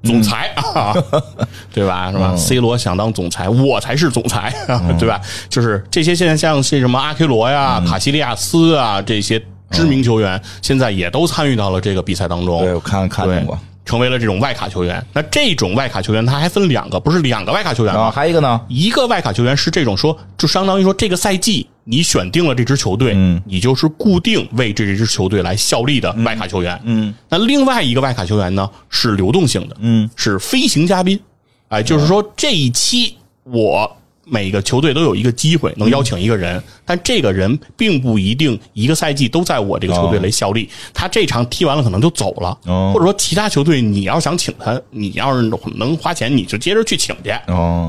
总裁啊，对吧？是吧？C 罗想当总裁，我才是总裁，对吧？就是这些现在像是什么阿奎罗呀、卡西利亚斯啊这些知名球员，现在也都参与到了这个比赛当中。对我看看见过。成为了这种外卡球员。那这种外卡球员，他还分两个，不是两个外卡球员吗？还有一个呢，一个外卡球员是这种说，就相当于说这个赛季你选定了这支球队，嗯，你就是固定为这支球队来效力的外卡球员，嗯。那另外一个外卡球员呢，是流动性的，嗯，是飞行嘉宾，哎，就是说这一期我。每个球队都有一个机会能邀请一个人，但这个人并不一定一个赛季都在我这个球队来效力。他这场踢完了可能就走了，或者说其他球队你要想请他，你要是能花钱，你就接着去请去。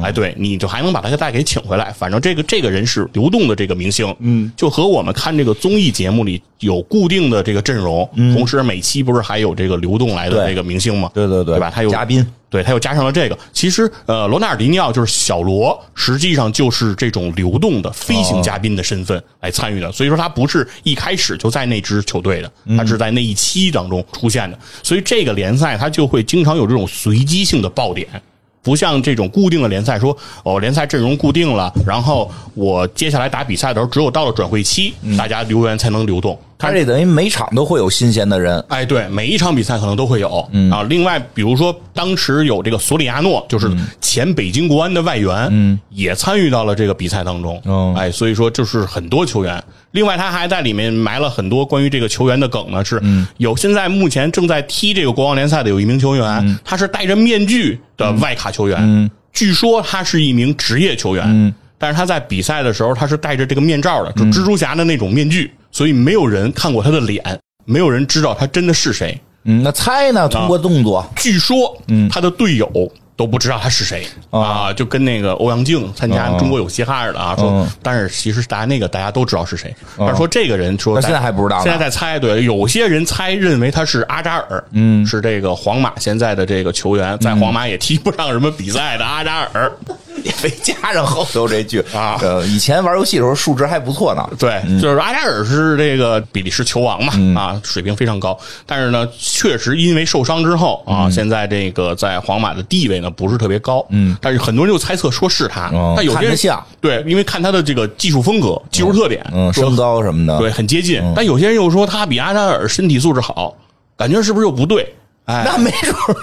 哎，对，你就还能把他再给请回来。反正这个这个人是流动的这个明星，嗯，就和我们看这个综艺节目里有固定的这个阵容，同时每期不是还有这个流动来的这个明星吗？对对对，对吧？他有嘉宾。对他又加上了这个，其实呃，罗纳尔迪尼奥就是小罗，实际上就是这种流动的飞行嘉宾的身份来参与的，所以说他不是一开始就在那支球队的，他是在那一期当中出现的，所以这个联赛他就会经常有这种随机性的爆点。不像这种固定的联赛，说哦，联赛阵容固定了，然后我接下来打比赛的时候，只有到了转会期，大家留言才能流动。他这等于每场都会有新鲜的人，哎，对，每一场比赛可能都会有啊。另外，比如说当时有这个索里亚诺，就是前北京国安的外援，嗯，也参与到了这个比赛当中，哎，所以说就是很多球员。另外，他还在里面埋了很多关于这个球员的梗呢，是有现在目前正在踢这个国王联赛的有一名球员，他是戴着面具的外卡球员，据说他是一名职业球员，但是他在比赛的时候他是戴着这个面罩的，就蜘蛛侠的那种面具。所以没有人看过他的脸，没有人知道他真的是谁。嗯，那猜呢？通过动作，据说，嗯，他的队友都不知道他是谁啊，就跟那个欧阳靖参加《中国有嘻哈》似的啊。说，但是其实大家那个大家都知道是谁。但是说这个人说现在还不知道，现在在猜。对，有些人猜认为他是阿扎尔，嗯，是这个皇马现在的这个球员，在皇马也踢不上什么比赛的阿扎尔。也没加上后头这句 啊，呃，以前玩游戏的时候数值还不错呢。对，就是阿扎尔是这个比利时球王嘛，啊，水平非常高。但是呢，确实因为受伤之后啊，现在这个在皇马的地位呢不是特别高。嗯，但是很多人就猜测说是他，但有些人像。对，因为看他的这个技术风格、技术特点，嗯，身高什么的，对，很接近。但有些人又说他比阿扎尔身体素质好，感觉是不是又不对？哎，那没准儿，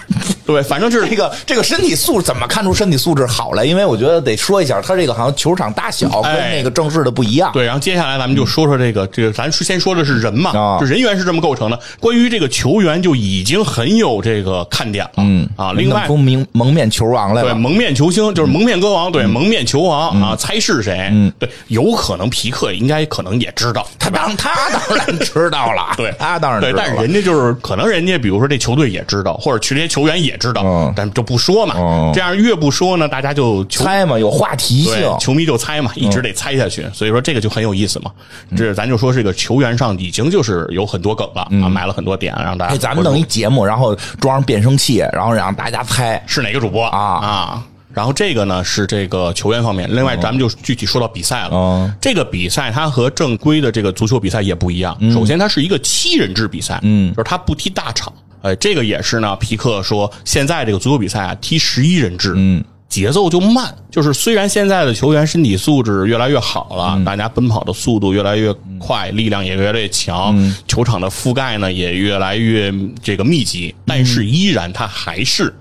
对，反正就是这个这个身体素质怎么看出身体素质好来？因为我觉得得说一下，他这个好像球场大小跟那个正式的不一样。对，然后接下来咱们就说说这个这个，咱先说的是人嘛，就人员是这么构成的。关于这个球员就已经很有这个看点了，嗯啊，另外从蒙蒙面球王来对蒙面球星就是蒙面歌王，对蒙面球王啊，猜是谁？嗯，对，有可能皮克应该可能也知道，他当他当然知道了，对他当然对，但是人家就是可能人家比如说这球队也知道，或者。这些球员也知道，但就不说嘛。这样越不说呢，大家就猜嘛，有话题性，球迷就猜嘛，一直得猜下去。所以说这个就很有意思嘛。这咱就说这个球员上已经就是有很多梗了啊，埋了很多点让大家。咱们弄一节目，然后装上变声器，然后让大家猜是哪个主播啊啊。然后这个呢是这个球员方面，另外咱们就具体说到比赛了。这个比赛它和正规的这个足球比赛也不一样。首先它是一个七人制比赛，嗯，就是它不踢大场。哎，这个也是呢。皮克说，现在这个足球比赛啊，踢十一人制，嗯，节奏就慢。就是虽然现在的球员身体素质越来越好了，大家奔跑的速度越来越快，力量也越来越强，球场的覆盖呢也越来越这个密集，但是依然它还是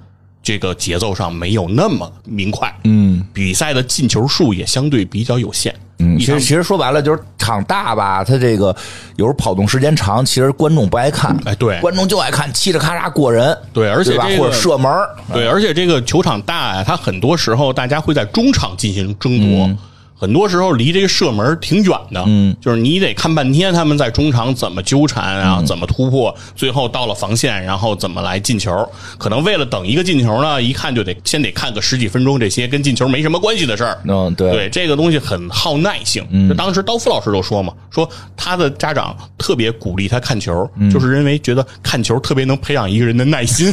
这个节奏上没有那么明快。嗯，比赛的进球数也相对比较有限。嗯，其实其实说白了就是场大吧，它这个有时候跑动时间长，其实观众不爱看。哎，对，观众就爱看嘁哩咔嚓过人。对，而且或者射门。对，而且这个球场大呀，它很多时候大家会在中场进行争夺。很多时候离这个射门挺远的，嗯，就是你得看半天他们在中场怎么纠缠啊，怎么突破，最后到了防线，然后怎么来进球。可能为了等一个进球呢，一看就得先得看个十几分钟这些跟进球没什么关系的事儿。嗯，对，对，这个东西很耗耐性。嗯，当时刀夫老师就说嘛，说他的家长特别鼓励他看球，就是因为觉得看球特别能培养一个人的耐心。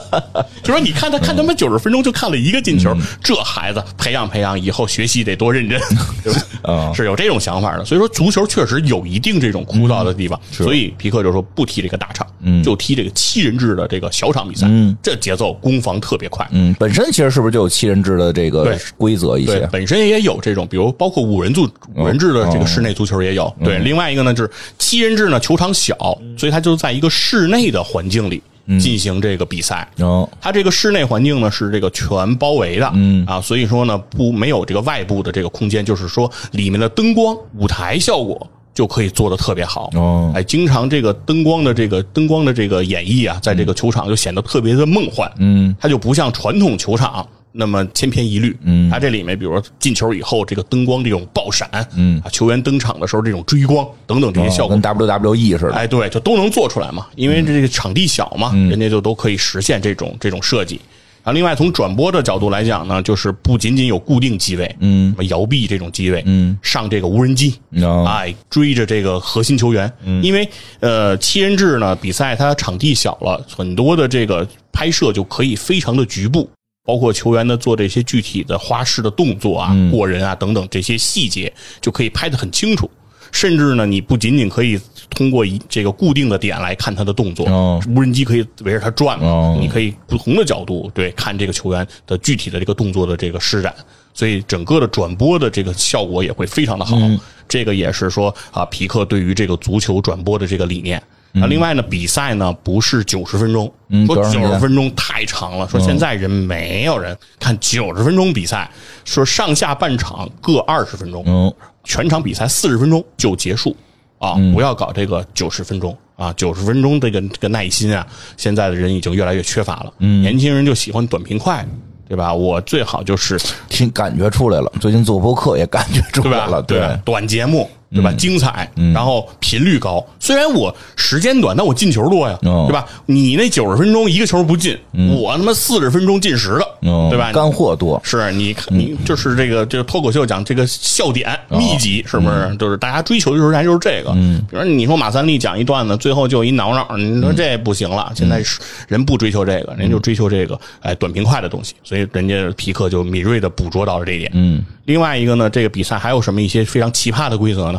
就说你看他看他妈九十分钟就看了一个进球，这孩子培养培养以后学习得多认真。人，对吧？啊是有这种想法的。所以说，足球确实有一定这种枯燥的地方，所以皮克就说不踢这个大场，就踢这个七人制的这个小场比赛，这节奏攻防特别快。嗯，本身其实是不是就有七人制的这个规则一对些，？本身也有这种，比如包括五人组、五人制的这个室内足球也有。对，另外一个呢就是七人制呢，球场小，所以它就在一个室内的环境里进行这个比赛。哦，它这个室内环境呢是这个全包围的，嗯啊，所以说呢不没有这个外部的这个空间，就是说里面的灯光、舞台效果就可以做的特别好。哦哎，经常这个灯光的这个灯光的这个演绎啊，在这个球场就显得特别的梦幻。嗯，它就不像传统球场。那么千篇一律，嗯，它这里面比如说进球以后，这个灯光这种爆闪，嗯。啊，球员登场的时候这种追光等等这些效果。跟 WWE 似的。哎，对，就都能做出来嘛，因为这个场地小嘛，人家就都可以实现这种这种设计。然后，另外从转播的角度来讲呢，就是不仅仅有固定机位，嗯，什么摇臂这种机位，嗯，上这个无人机，哦。哎，追着这个核心球员，因为呃七人制呢比赛它场地小了，很多的这个拍摄就可以非常的局部。包括球员的做这些具体的花式的动作啊、过人啊等等这些细节，就可以拍得很清楚。甚至呢，你不仅仅可以通过一这个固定的点来看他的动作，哦无人机可以围着他转嘛，哦你可以不同的角度对看这个球员的具体的这个动作的这个施展，所以整个的转播的这个效果也会非常的好。嗯这个也是说啊，皮克对于这个足球转播的这个理念。啊，另外呢，比赛呢不是九十分钟，说九十分钟太长了，说现在人没有人看九十分钟比赛，说上下半场各二十分钟，嗯，全场比赛四十分钟就结束啊！不要搞这个九十分钟啊！九十分钟这个这个耐心啊，现在的人已经越来越缺乏了。嗯，年轻人就喜欢短平快，对吧？我最好就是听感觉出来了，最近做播客也感觉出？来了，对吧，短节目。对嗯吧？精彩，然后频率高。虽然我时间短，但我进球多呀，哦对吧？你那九十分钟一个球不进，我他妈四十分钟进十个，嗯，对吧？干货多，是你看，你就是这个这个脱口秀讲这个笑点密集，是不是？就是大家追求的时候咱就是这个。嗯，比如说你说马三立讲一段子，最后就一挠挠，你说这不行了。现在是人不追求这个，人就追求这个哎短平快的东西，所以人家皮克就敏锐的捕捉到了这一点。嗯，另外一个呢，这个比赛还有什么一些非常奇葩的规则呢？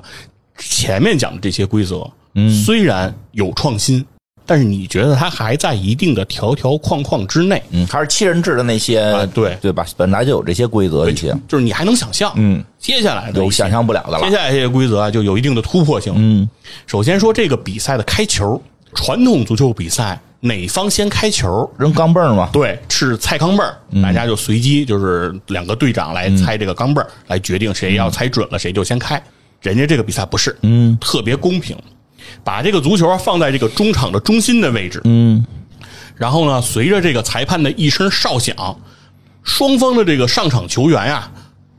前面讲的这些规则，嗯，虽然有创新。但是你觉得它还在一定的条条框框之内，嗯，还是七人制的那些，啊对。对吧？本来就有这些规则一些，就是你还能想象，嗯，接下来的有想象不了的了，接下来这些规则啊，就有一定的突破性。嗯，首先说这个比赛的开球，传统足球比赛哪方先开球？扔钢镚儿嘛，对，是猜钢镚儿，大家就随机就是两个队长来猜这个钢镚儿，来决定谁要猜准了谁就先开。人家这个比赛不是，嗯，特别公平，把这个足球啊放在这个中场的中心的位置，嗯，然后呢，随着这个裁判的一声哨响，双方的这个上场球员呀、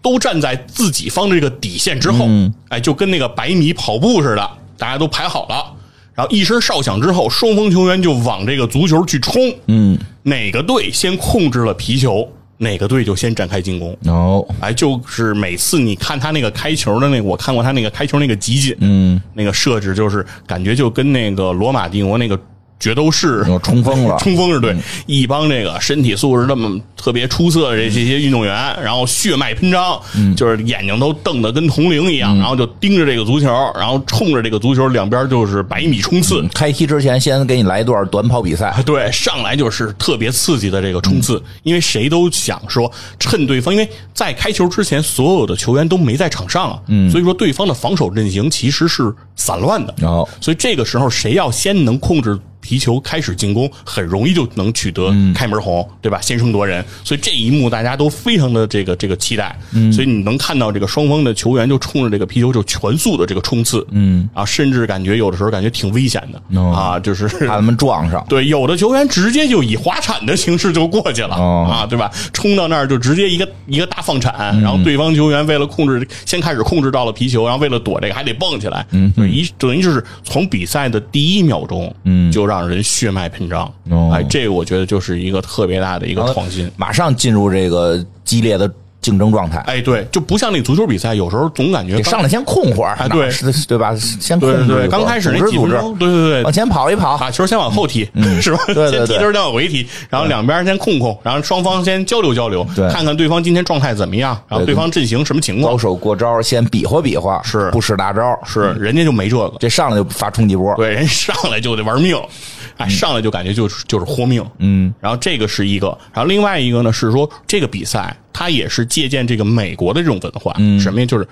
都站在自己方的这个底线之后，嗯哎，就跟那个百米跑步似的，大家都排好了。然后一声哨响之后，双方球员就往这个足球去冲。嗯，哪个队先控制了皮球，哪个队就先展开进攻。哦，哎，就是每次你看他那个开球的那个，我看过他那个开球那个集锦，嗯，那个设置就是感觉就跟那个罗马帝国那个决斗士。又冲锋了，冲锋是对，一帮这个身体素质那么特别出色的这这些运动员，然后血脉喷张，就是眼睛都瞪得跟铜铃一样，然后就盯着这个足球，然后冲着这个足球两边就是百米冲刺。开踢之前先给你来一段短跑比赛，对，上来就是特别刺激的这个冲刺，因为谁都想说趁对方，因为在开球之前，所有的球员都没在场上啊，嗯，所以说对方的防守阵型其实是散乱的，哦。所以这个时候谁要先能控制皮球开始进攻，很容易就能取得开门红，对吧？先声夺人，所以这一幕大家都非常的这个这个期待，所以你能看到这个双方的球员就冲着这个皮球就全速的这个冲刺，嗯，啊，甚至感觉有的时候感觉挺危险的、哦。啊，就是怕他们撞上，对，有的球员直接就以滑铲的形式就过去了、哦。啊，对吧？冲到那儿就直接一个一个大放铲，嗯。然后对方球员为了控制，先开始控制到了皮球，然后为了躲这个还得蹦起来，嗯，一等于就是从比赛的第一秒钟，嗯，就让人血脉喷张，哦哎，这个我觉得就是一个特别大的一个创新。马上进入这个激烈的竞争状态。哎，对，就不像那足球比赛，有时候总感觉上来先控会儿，哎对。对吧？先控对刚开始那组织。组织几分钟，对对对往，前跑一跑，把球先往后踢，是吧？先踢球再往回踢，然后两边先控控，然后双方先交流交流，对。看看对方今天状态怎么样，然后对方阵型什么情况。高。手过招，先比划比划，是。不使大招，是，人家就没这个，这上来就发冲击波。对，人上来就得玩命，哎，上来就感觉就是就是豁命，嗯，然后这个是一个，然后另外一个呢是说这个比赛它也是借鉴这个美国的这种文化，嗯。什么呀？就是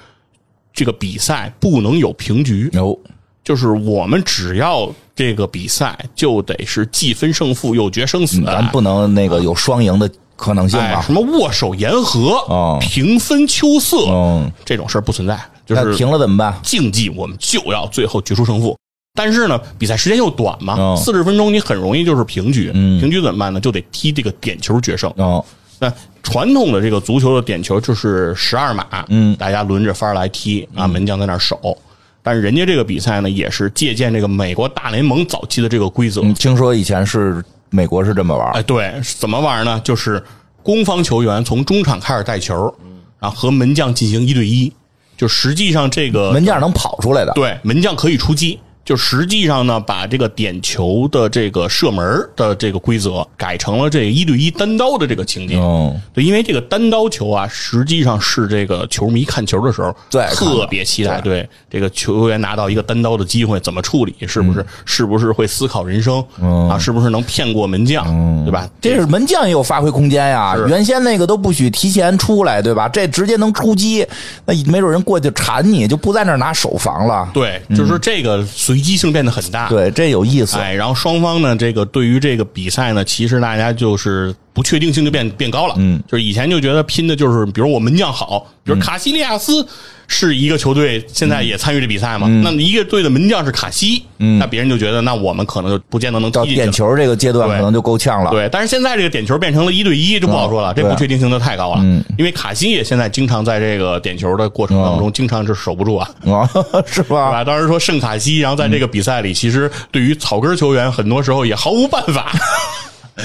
这个比赛不能有平局，有。就是我们只要这个比赛就得是既分胜负又决生死，咱不能那个有双赢的可能性哎，啊。什么握手言和、哦。平分秋色、嗯，这种事儿不存在，就是那停了怎么办？竞技我们就要最后决出胜负。但是呢，比赛时间又短嘛，哦四十分钟你很容易就是平局。嗯平局怎么办呢？就得踢这个点球决胜。哦，那传统的这个足球的点球就是十二码，嗯大家轮着番儿来踢啊，门将在那儿守。但是人家这个比赛呢，也是借鉴这个美国大联盟早期的这个规则。嗯，听说以前是美国是这么玩哎，对，怎么玩呢？就是攻方球员从中场开始带球，然后和门将进行一对一。就实际上这个门将能跑出来的。对，门将可以出击。就实际上呢，把这个点球的这个射门的这个规则改成了这个一对一单刀的这个情节。哦，对，因为这个单刀球啊，实际上是这个球迷看球的时候最爱看的特别期待。对这个球员拿到一个单刀的机会，怎么处理？是不是、是不是会思考人生、啊？是不是能骗过门将？对吧？这是门将也有发挥空间呀。是原先那个都不许提前出来，对吧？这直接能出击，那没准人过去缠你，就不在那儿拿手防了。对，就是这个随机性变得很大。对，这有意思。哎，然后双方呢，这个对于这个比赛呢，其实大家就是不确定性就变变高了。嗯，就是以前就觉得拼的就是，比如我门将好，比如卡西利亚斯是一个球队，现在也参与这比赛嘛。那一个队的门将是卡西，那别人就觉得，那我们可能就不见得能踢到进点球这个阶段，可能就够呛了。对，但是现在这个点球变成了一对一，就不好说了，这不确定性就太高了。嗯因为卡西也现在经常在这个点球的过程当中，经常是守不住啊。啊，是？吧？当时说圣卡西，然后在这个比赛里，其实对于草根球员，很多时候也毫无办法。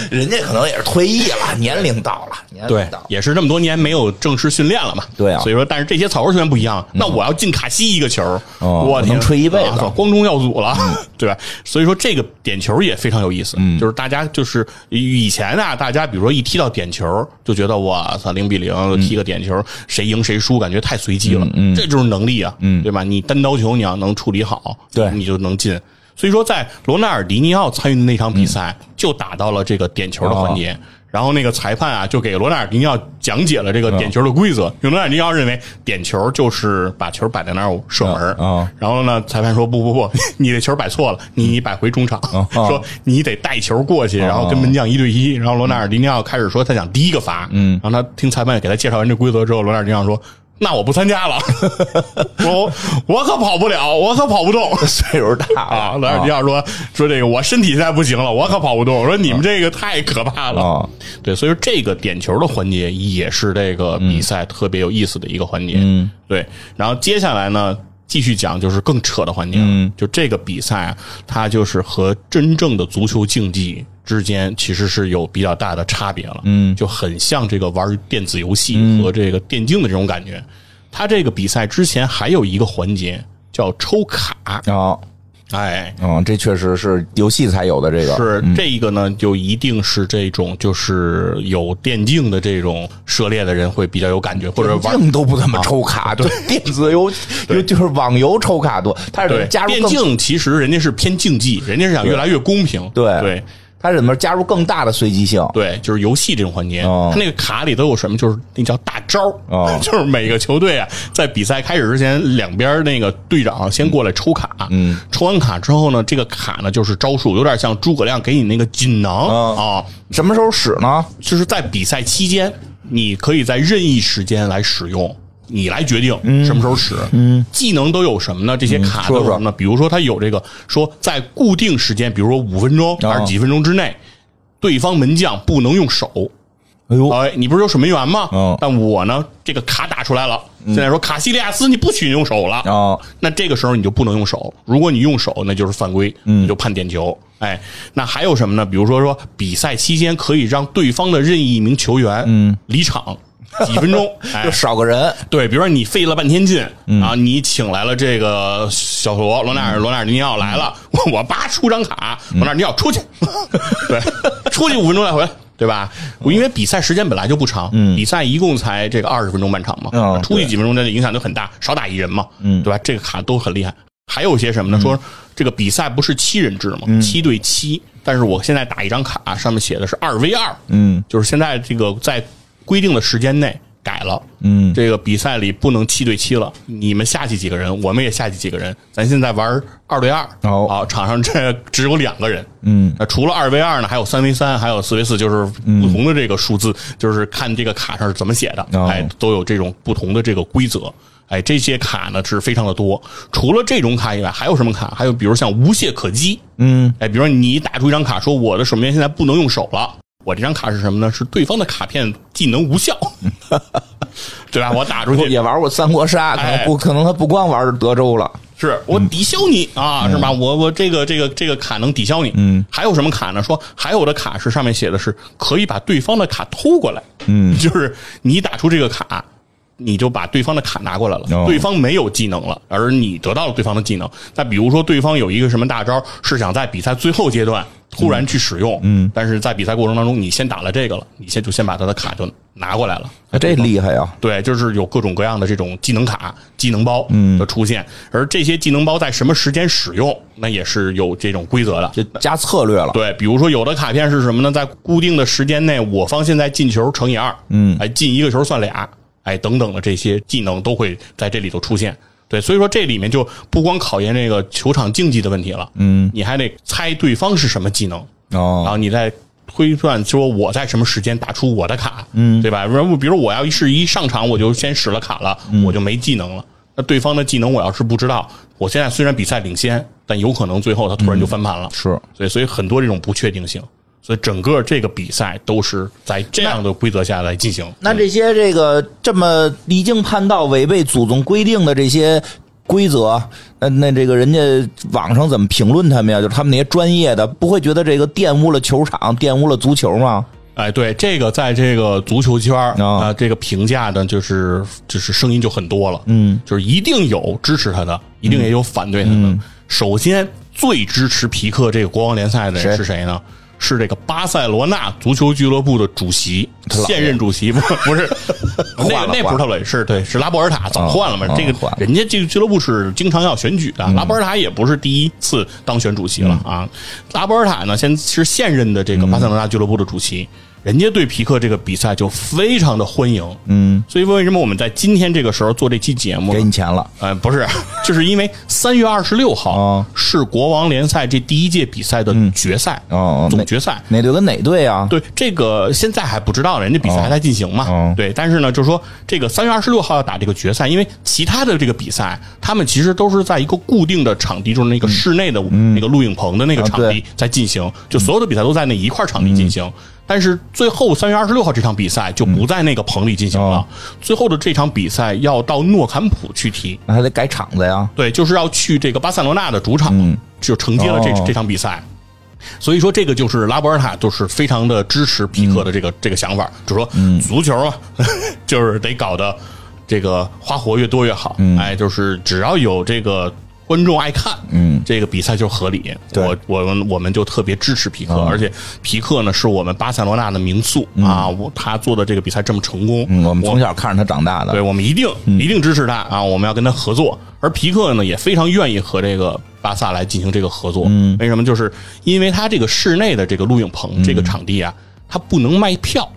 人家可能也是退役了，年龄到了，年龄到了。也是这么多年没有正式训练了嘛。对啊所以说，但是这些草根球员不一样，那我要进卡西一个球，哦我天能吹一辈子啊光宗耀祖了，对吧？所以说这个点球也非常有意思，就是大家就是以前啊，大家比如说一踢到点球，就觉得我操零比零踢个点球，谁赢谁输，感觉太随机了，这就是能力啊，对吧？你单刀球你要能处理好，对你就能进。所以说，在罗纳尔迪尼奥参与的那场比赛，就打到了这个点球的环节。然后那个裁判啊，就给罗纳尔迪尼奥讲解了这个点球的规则。因为罗纳尔迪尼奥认为点球就是把球摆在那儿射门。儿啊然后呢，裁判说不不不，你这球摆错了，你摆回中场，说你得带球过去，然后跟门将一对一。然后罗纳尔迪尼奥开始说他想第一个罚，嗯，然后他听裁判给他介绍完这规则之后，罗纳尔迪尼奥说。那我不参加了，我我可跑不了，我可跑不动。岁数大啊，了，罗尔迪奥说说这个我身体现在不行了，我可跑不动。我说你们这个太可怕了。啊对，所以说这个点球的环节也是这个比赛特别有意思的一个环节。嗯，对。然后接下来呢，继续讲就是更扯的环节了。嗯，就这个比赛啊，它就是和真正的足球竞技之间其实是有比较大的差别了。嗯就很像这个玩电子游戏和这个电竞的这种感觉。它这个比赛之前还有一个环节叫抽卡。啊，哎，嗯，这确实是游戏才有的这个。是这一个呢，就一定是这种就是有电竞的这种涉猎的人会比较有感觉，或者玩电竞都不怎么抽卡，对，电子游就就是网游抽卡多，它是加入电竞，其实人家是偏竞技，人家是想越来越公平。对。对它是怎么加入更大的随机性？对，就是游戏这种环节，哦。它那个卡里都有什么？就是那叫大招儿。哦。就是每个球队啊，在比赛开始之前，两边那个队长先过来抽卡，嗯，抽完卡之后呢，这个卡呢就是招数，有点像诸葛亮给你那个锦囊。嗯。啊，什么时候使呢？就是在比赛期间，你可以在任意时间来使用，你来决定什么时候使。嗯，技能都有什么呢？这些卡都有什么呢？比如说，它有这个说，在固定时间，比如说五分钟还是几分钟之内，对方门将不能用手。哎呦，哎，你不是有守门员吗？嗯但我呢，这个卡打出来了。现在说卡西利亚斯，你不许用手了。啊，那这个时候你就不能用手，如果你用手，那就是犯规，你就判点球。哎，那还有什么呢？比如说说比赛期间可以让对方的任意一名球员嗯离场，几分钟，哎。就，少个人，对，比如说你费了半天劲啊，你请来了这个小罗罗纳尔罗纳尔迪尼奥来了，我我叭出张卡，罗纳尔迪尼奥出去，对，出去五分钟再回来。对吧？因为比赛时间本来就不长，比赛一共才这个二十分钟半场嘛，嗯出去几分钟，那影响就很大，少打一人嘛，对吧？这个卡都很厉害。还有些什么呢？说这个比赛不是七人制嘛，七对七，但是我现在打一张卡，上面写的是二 v 二，嗯。就是现在这个在规定的时间内改了，嗯，这个比赛里不能七对七了，你们下去几个人，我们也下去几个人，咱现在玩二对二，哦。啊，场上这只有两个人，嗯，那除了二 v 二呢，还有三 v 三，还有四 v 四，就是不同的这个数字，就是看这个卡上是怎么写的，哦。哎，都有这种不同的这个规则。哎，这些卡呢是非常的多。除了这种卡以外，还有什么卡？还有比如像无懈可击，嗯，哎，比如说你打出一张卡，说我的守门员现在不能用手了，我这张卡是什么呢？是对方的卡片技能无效，对吧？我打出去也玩过三国杀，可能哎不可能他不光玩德州了，是我抵消你啊，是吧？我我这个这个这个卡能抵消你。嗯，还有什么卡呢？说还有的卡是上面写的是可以把对方的卡偷过来。嗯，就是你打出这个卡。你就把对方的卡拿过来了，哦对方没有技能了，而你得到了对方的技能。那比如说，对方有一个什么大招，是想在比赛最后阶段突然去使用，嗯，但是在比赛过程当中，你先打了这个了，你先就先把他的卡就拿过来了，哎这厉害呀！对，就是有各种各样的这种技能卡、技能包的出现，而这些技能包在什么时间使用，那也是有这种规则的。就加策略了，对，比如说有的卡片是什么呢？在固定的时间内，我方现在进球乘以二，嗯，哎，进一个球算俩，哎，等等的这些技能都会在这里头出现。对，所以说这里面就不光考验这个球场竞技的问题了，嗯，你还得猜对方是什么技能，哦然哦，后你再推算说我在什么时间打出我的卡，嗯，对吧？如比如我要是一上场我就先使了卡了，我就没技能了。那对方的技能我要是不知道，我现在虽然比赛领先，但有可能最后他突然就翻盘了。是所以所以很多这种不确定性，所以整个这个比赛都是在这样的规则下来进行。那这些这个这么离经叛道、违背祖宗规定的这些规则，那那这个人家网上怎么评论他们呀？就是他们那些专业的，不会觉得这个玷污了球场、玷污了足球吗？哎，对这个，在这个足球圈啊，这个评价呢，就是就是声音就很多了，嗯，就是一定有支持他的，一定也有反对他的。首先，最支持皮克这个国王联赛的人是谁呢？是这个巴塞罗那足球俱乐部的主席，现任主席不不是 那个那不是他老爷，是对是拉波尔塔，早换了嘛？啊这个人家这个俱乐部是经常要选举的，拉波尔塔也不是第一次当选主席了啊。拉波尔塔呢，先是现任的这个巴塞罗那俱乐部的主席，人家对皮克这个比赛就非常的欢迎，嗯，所以为什么我们在今天这个时候做这期节目？给你钱了，呃，不是，就是因为三月二十六号哦是国王联赛这第一届比赛的决赛哦总决赛。哪队跟哪队啊？对这个现在还不知道，人家比赛还在进行嘛。哦对，但是呢，就是说这个三月二十六号要打这个决赛，因为其他的这个比赛，他们其实都是在一个固定的场地，就是那个室内的那个录影棚的那个啊场地在进行，就所有的比赛都在那一块场地进行。但是最后三月二十六号这场比赛就不在那个棚里进行了，哦最后的这场比赛要到诺坎普去踢。那还得改场子呀。对，就是要去这个巴塞罗那的主场，就承接了这、哦这场比赛。所以说，这个就是拉波尔塔就是非常的支持皮克的这个、这个想法，就说足球啊，就是得搞得这个花活越多越好。哎，就是只要有这个观众爱看，嗯，这个比赛就合理。我我们我们就特别支持皮克，而且皮克呢是我们巴塞罗那的名宿、啊，我他做的这个比赛这么成功，嗯，我们从小看着他长大的。对，我们一定一定支持他啊！我们要跟他合作。而皮克呢，也非常愿意和这个巴萨来进行这个合作。嗯，为什么？就是因为他这个室内的这个录影棚、这个场地啊，他不能卖票，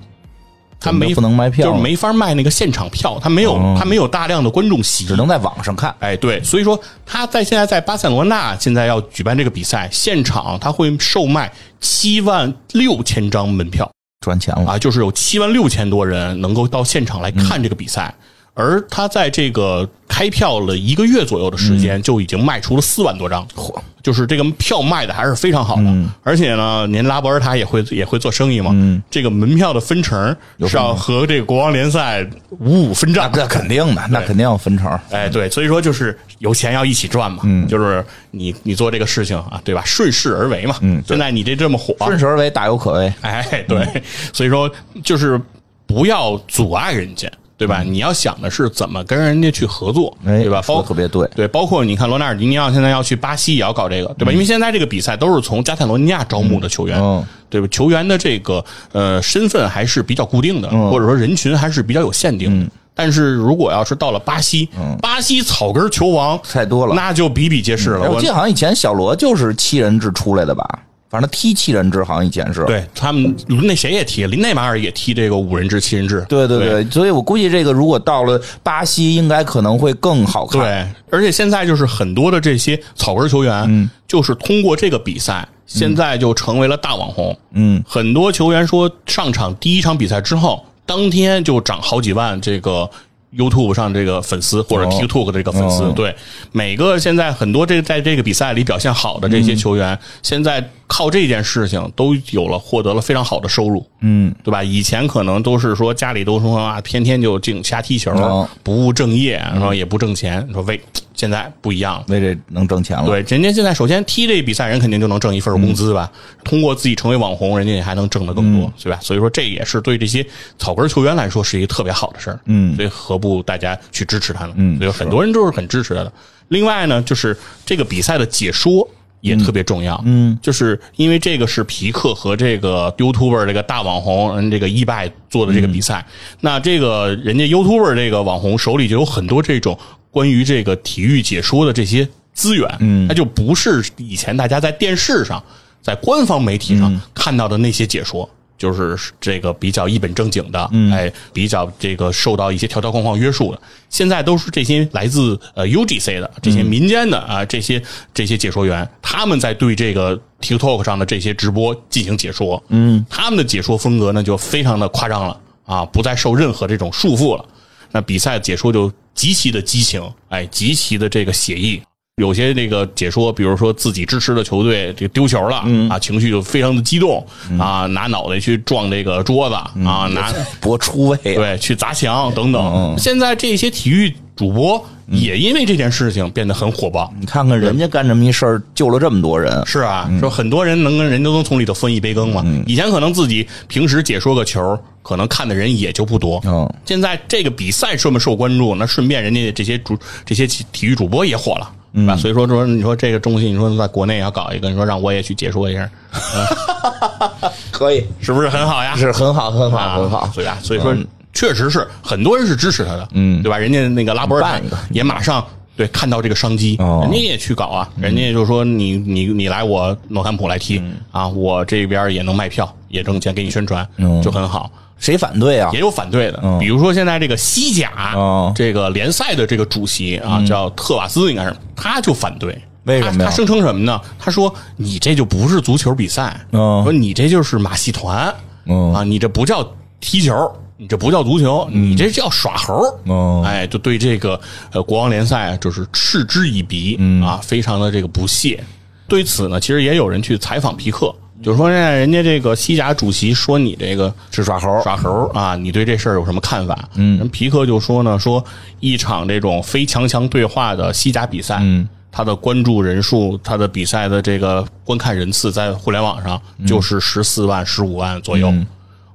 他没不能卖票就是没法卖那个现场票，他没有哦他没有大量的观众席，只能在网上看。哎，对，所以说他在现在在巴塞罗那现在要举办这个比赛，现场他会售卖七万六千张门票。赚钱了，啊，就是有七万六千多人能够到现场来看这个比赛，而他在这个开票了一个月左右的时间，就已经卖出了四万多张。嚯就是这个票卖的还是非常好的，而且呢，您拉波尔塔也会也会做生意嘛，这个门票的分成是要和这个国王联赛五五分账。那肯定的，那肯定要分成。哎，对，所以说就是有钱要一起赚嘛，就是你你做这个事情啊，对吧？顺势而为嘛。嗯，现在你这这么火，顺势而为，大有可为。哎，对，所以说就是不要阻碍人家。对吧？你要想的是怎么跟人家去合作，哎对吧？包特别对对，包括你看罗纳尔迪尼奥现在要去巴西也要搞这个，对吧？因为现在这个比赛都是从加泰罗尼亚招募的球员，嗯对吧？球员的这个呃身份还是比较固定的，嗯或者说人群还是比较有限定的。但是如果要是到了巴西，巴西草根球王嗯太多了那就比比皆是了。我记得好像以前小罗就是七人制出来的吧？反正他踢七人制，好像以前是。对他们那谁也踢，林内马尔也踢这个五人制、七人制。对对对，所以我估计这个如果到了巴西，应该可能会更好看。对，而且现在就是很多的这些草根球员，嗯就是通过这个比赛，现在就成为了大网红。嗯，很多球员说上场第一场比赛之后，当天就涨好几万这个。YouTube 上这个粉丝或者哦 TikTok 的这个粉丝，哦对每个现在很多这个在这个比赛里表现好的这些球员，现在靠这件事情都有了获得了非常好的收入，嗯，对吧？以前可能都是说家里都说啊，天天就净瞎踢球，哦不务正业，然后也不挣钱。说为现在不一样了。为这能挣钱了。对，人家现在首先踢这比赛，人肯定就能挣一份工资吧。通过自己成为网红，人家也还能挣得更多，对吧？所以说这也是对这些草根球员来说是一个特别好的事儿。嗯所以何不大家去支持他呢？嗯所以很多人都是很支持他的。另外呢，就是这个比赛的解说。也特别重要，嗯，就是因为这个是皮克和这个 YouTuber 这个大网红，嗯，这个易拜做的这个比赛，嗯那这个人家 YouTuber 这个网红手里就有很多这种关于这个体育解说的这些资源，嗯。它就不是以前大家在电视上、在官方媒体嗯。上看到的那些解说。就是这个比较一本正经的，嗯哎，比较这个受到一些条条框框约束的。现在都是这些来自呃 UGC 的这些民间的啊、这些这些解说员，他们在对这个 TikTok 上的这些直播进行解说。嗯，他们的解说风格呢就非常的夸张了啊，不再受任何这种束缚了。那比赛解说就极其的激情，哎，极其的这个写意。有些那个解说，比如说自己支持的球队这个丢球了、啊，情绪就非常的激动、啊，拿脑袋去撞这个桌子、啊，拿 搏出位，对去砸墙等等。嗯现在这些体育主播也因为这件事情变得很火爆。你看看人家干这么一事儿，救了这么多人。是啊，说很多人能跟人都能从里头分一杯羹嘛。以前可能自己平时解说个球，可能看的人也就不多。嗯现在这个比赛这么受关注，那顺便人家这些主这些体体育主播也火了。对吧？所以说说，你说这个中心，你说在国内要搞一个，你说让我也去解说一下，可以，是不是很好呀？是很好，很好，啊，很好。对吧？所以说，确实是很多人是支持他的，嗯对吧？人家那个拉波尔塔办也马上对看到这个商机，哦人家也去搞啊，人家就说你你你来我诺坎普来踢嗯啊，我这边也能卖票，也挣钱给你宣传，嗯就很好。谁反对啊？也？有反对的，嗯。比如说现在这个西甲哦这个联赛的这个主席啊，叫特瓦斯，应该是他就反对。为什么呀？他他声称什么呢？他说：“你这就不是足球比赛，嗯。说你这就是马戏团，嗯。啊，你这不叫踢球，你这不叫足球，你这叫耍猴。嗯。哎，就对这个呃国王联赛就是嗤之以鼻，嗯。啊，非常的这个不屑。对此呢，其实也有人去采访皮克，就是说呢，人家这个西甲主席说你这个是耍猴耍猴啊，你对这事儿有什么看法？嗯，人皮克就说呢，说一场这种非强强对话的西甲比赛，嗯，他的关注人数，他的比赛的这个观看人次，在互联网上就是十四万、十五万左右。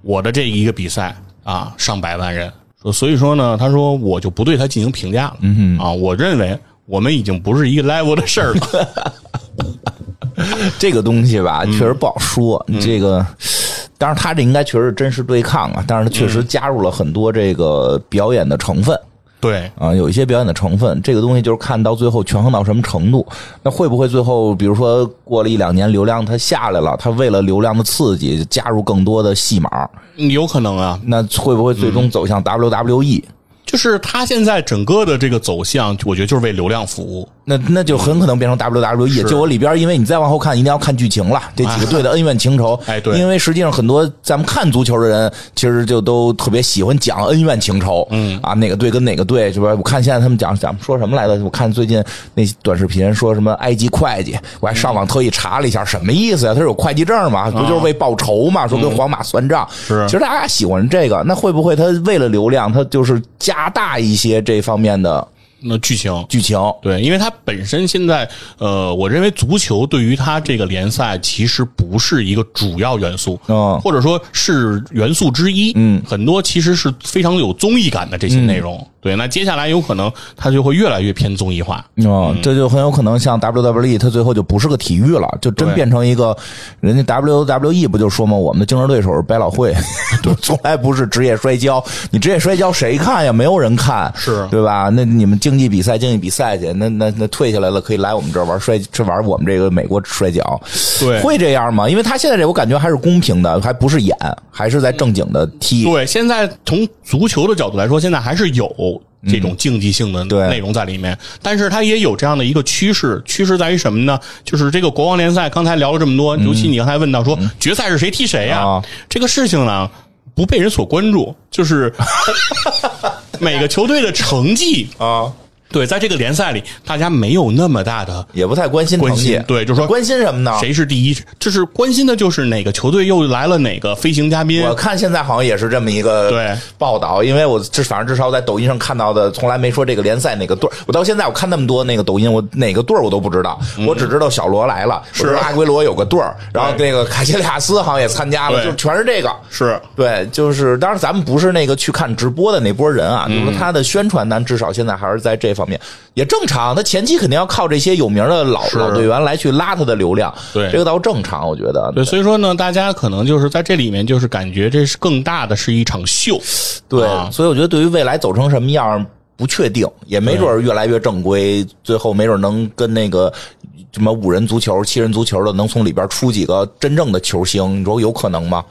我的这一个比赛啊，上百万人。所以说呢，他说我就不对他进行评价了。嗯啊，我认为我们已经不是一个 level 的事儿了。这个东西吧，嗯确实不好说。这个，当然他这应该确实是真实对抗啊，但是他确嗯实加入了很多这个表演的成分。对，啊，有一些表演的成分，这个东西就是看到最后权衡到什么程度。那会不会最后，比如说过了一两年，流量它下来了，它为了流量的刺激，加入更多的戏码，有可能啊，那会不会最终走向 WWE？、就是他现在整个的这个走向，我觉得就是为流量服务。那那就很可能变成 WWE。就我里边，因为你再往后看，一定要看剧情了。这 几个队的恩怨情仇，哎对因为实际上很多咱们看足球的人，其实就都特别喜欢讲恩怨情仇。嗯啊，哪个队跟哪个队，是吧？我看现在他们讲讲说什么来着？我看最近那短视频说什么埃及会计，我还上网特意查了一下，什么意思呀？他是有会计证嘛？不就是为报仇嘛？说跟皇马算账。是其实大家喜欢这个，那会不会他为了流量，他就是加大一些这方面的？那剧情。剧情。对，因为它本身现在，呃，我认为足球对于它这个联赛其实不是一个主要元素，嗯或者说是元素之一，嗯，很多其实是非常有综艺感的这些内容。对，那接下来有可能它就会越来越偏综艺化。哦，这就很有可能像 WWE，它最后就不是个体育了，就真变成一个人家 WWE 不就说嘛，我们的竞争对手是百老汇，对，从来不是职业摔跤。你职业摔跤谁看呀？没有人看，是对吧？那你们竞技比赛，竞技比赛去，那那那退下来了，可以来我们这儿玩摔，这玩我们这个美国摔跤，对会这样吗？因为他现在这我感觉还是公平的，还不是演，还是在正经的踢。对，现在从足球的角度来说，现在还是有这种竞技性的内容在里面，但是它也有这样的一个趋势，趋势在于什么呢？就是这个国王联赛，刚才聊了这么多，尤其你刚才问到说决赛是谁踢谁呀、这个事情呢不被人所关注，就是 每个球队的成绩。啊，对，在这个联赛里，大家没有那么大的也不太关心关心，，对，就是说关心什么呢？谁是第一，就是关心的就是哪个球队又来了哪个飞行嘉宾。我看现在好像也是这么一个对。报道，因为我至反正至少在抖音上看到的，从来没说这个联赛哪个队我到现在我看那么多那个抖音，我哪个队我都不知道，我只知道小罗来了，是。阿圭罗有个队儿，然后那个卡西利亚斯好像也参加了，对。就全是这个。是。对，就是当然咱们不是那个去看直播的那波人啊，嗯。就是他的宣传，咱至少现在还是在这方面也正常。他前期肯定要靠这些有名的老老队员来去拉他的流量，对这个倒正常，我觉得。对，所以说呢，大家可能就是在这里面，就是感觉这是更大的是一场秀。对，啊所以我觉得对于未来走成什么样不确定，也没准儿越来越正规，最后没准儿能跟那个什么五人足球、七人足球的，能从里边出几个真正的球星，你说有可能吗？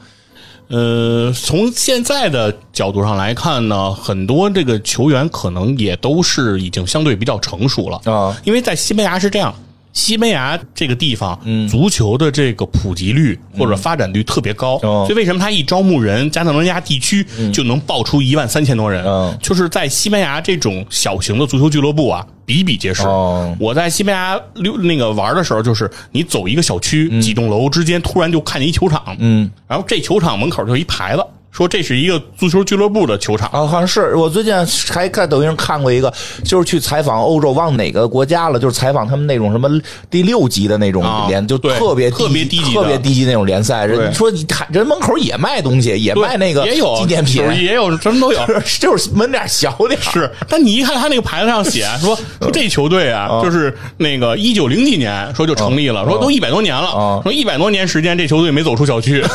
呃，从现在的角度上来看呢，很多这个球员可能也都是已经相对比较成熟了啊因为在西班牙是这样。西班牙这个地方，嗯，足球的这个普及率或者发展率特别高，哦。所以为什么他一招募人，加泰罗尼亚地区就能爆出一万三千多人？嗯就是在西班牙这种小型的足球俱乐部啊，比比皆是。哦。我在西班牙溜那个玩的时候，就是你走一个小区，几栋楼之间突然就看见一球场，嗯，然后这球场门口就一牌子，说这是一个足球俱乐部的球场。啊，好像是我最近还在抖音上看过一个，就是去采访欧洲，忘哪个国家了，就是采访他们那种什么第六级的那种啊联，就特别特别低级的特别低级那种联赛。人说你看人门口也卖东西，也卖那个也有纪念品就，是也有什么都有。就是门脸小点是，但你一看他那个牌子上写说 说这球队啊，就是那个一九零几年说就成立了，说都一百多年了啊，说一百多年时间这球队没走出小区。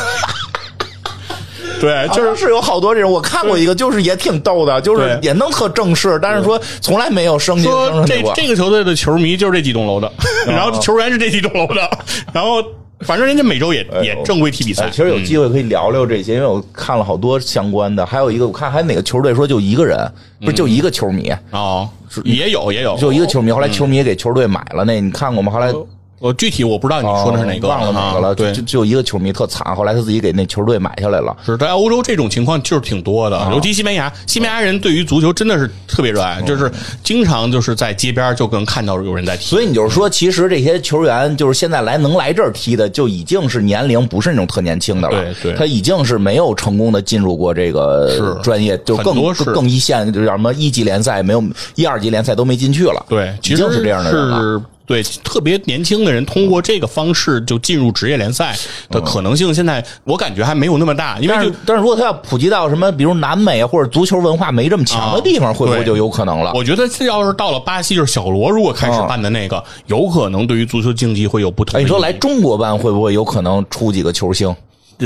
对，就就是是是有好多这种，我看过一个，就是也挺逗的，就是也能特正式，但是说从来没有升级说这。这个球队的球迷就是这几栋楼的，然后球员是这几栋楼的，然后反正人家每周也也正规踢比赛哎。其实有机会可以聊聊这些，因为我看了好多相关的，还有一个我看还有哪个球队说就一个人，不是就一个球迷，哦，也有也有，就一个球迷，后来球迷也给球队买了，那你看过吗？后来我具体我不知道你说的是哪个，哦忘了哪个了，啊对就，就一个球迷特惨，后来他自己给那球队买下来了。是在欧洲这种情况就是挺多的，尤其西班牙，西班牙人对于足球真的是特别热爱，就是经常就是在街边就能看到有人在踢。所以你就是说，其实这些球员就是现在来能来这儿踢的，就已经是年龄不是那种特年轻的了。对对他已经是没有成功的进入过这个专业，就更多是更更一线，就叫什么一级联赛没有一二级联赛都没进去了。对，其实已经是这样的人对，特别年轻的人通过这个方式就进入职业联赛的可能性，现在我感觉还没有那么大，因为就但是，但是如果他要普及到什么，比如南美啊或者足球文化没这么强的地方，啊会不会就有可能了？我觉得这要是到了巴西，就是小罗如果开始办的那个，有可能对于足球竞技会有不同你说来中国办会不会有可能出几个球星？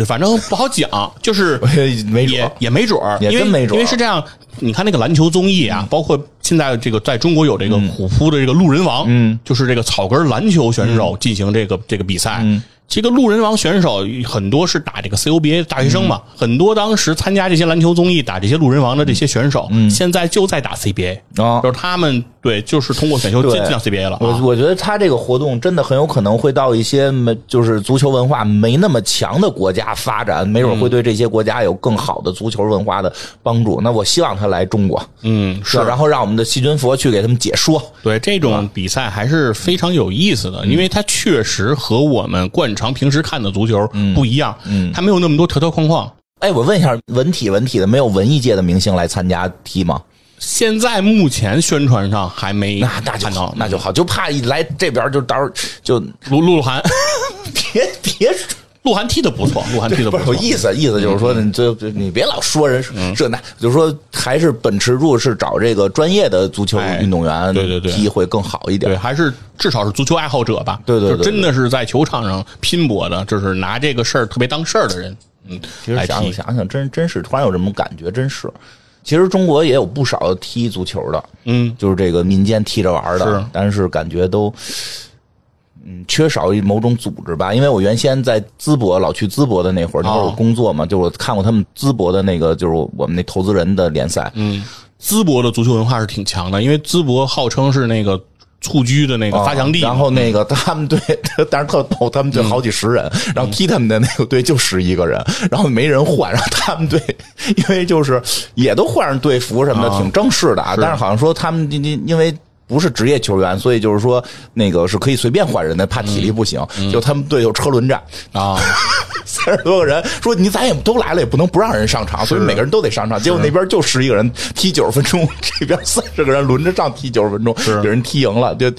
反正不好讲，就是 没准也也没准儿，因为也真没准儿因为是这样，你看那个篮球综艺啊，包括现在这个在中国有这个虎扑的这个路人王，嗯，就是这个草根篮球选手进行这个这个比赛，嗯。这个路人王选手很多是打这个 CUBA 大学生嘛，嗯。很多当时参加这些篮球综艺打这些路人王的这些选手，现在就在打 CBA，嗯啊就是他们对，就是通过选秀进进到 CBA 了。啊。我我觉得他这个活动真的很有可能会到一些没就是足球文化没那么强的国家发展，没准会对这些国家有更好的足球文化的帮助。那我希望他来中国，嗯，是。然后让我们的细菌佛去给他们解说。对这种比赛还是非常有意思嗯。的，因为它确实和我们惯常平时看的足球不一样，嗯，它没有那么多条条框框。哎，我问一下，文体文体的没有文艺界的明星来参加踢吗？现在目前宣传上还没那那就好，那就好，就怕一来这边就到时候就鹿鹿晗，别别鹿晗踢的不错，鹿晗踢的错不错。有。意思，意思就是说，你这这你别老说人嗯这那，就是说还是奔驰，住是找这个专业的足球哎运动员，对对对踢会更好一点对，点。还是至少是足球爱好者吧。对对对就真的是在球场上拼搏的，就是拿这个事儿特别当事儿的人。嗯，其实想踢想想想，真真是突然有这种感觉，真是。其实中国也有不少踢足球的，嗯，就是这个民间踢着玩的，但是感觉都，嗯，缺少某种组织吧。因为我原先在淄博老去淄博的那会儿，那会儿工作嘛，就是我看过他们淄博的那个，就是我们那投资人的联赛，嗯，淄博的足球文化是挺强的，因为淄博号称是那个蹴鞠的那个发祥地然后那个他们队，但是特逗，他们队好几十人，然后踢他们的那个队就十一个人，然后没人换，然后他们队 因为就是也都换上队服什么的，啊挺正式的啊。但是好像说他们因因因为。不是职业球员，所以就是说那个是可以随便换人的，怕体力不行。就他们队有车轮战，啊，三十多个人，说你咱也都来了，也不能不让人上场，所以每个人都得上场。结果那边就十一个人踢九十分钟，这边三十个人轮着上踢九十分钟，有人踢赢了，就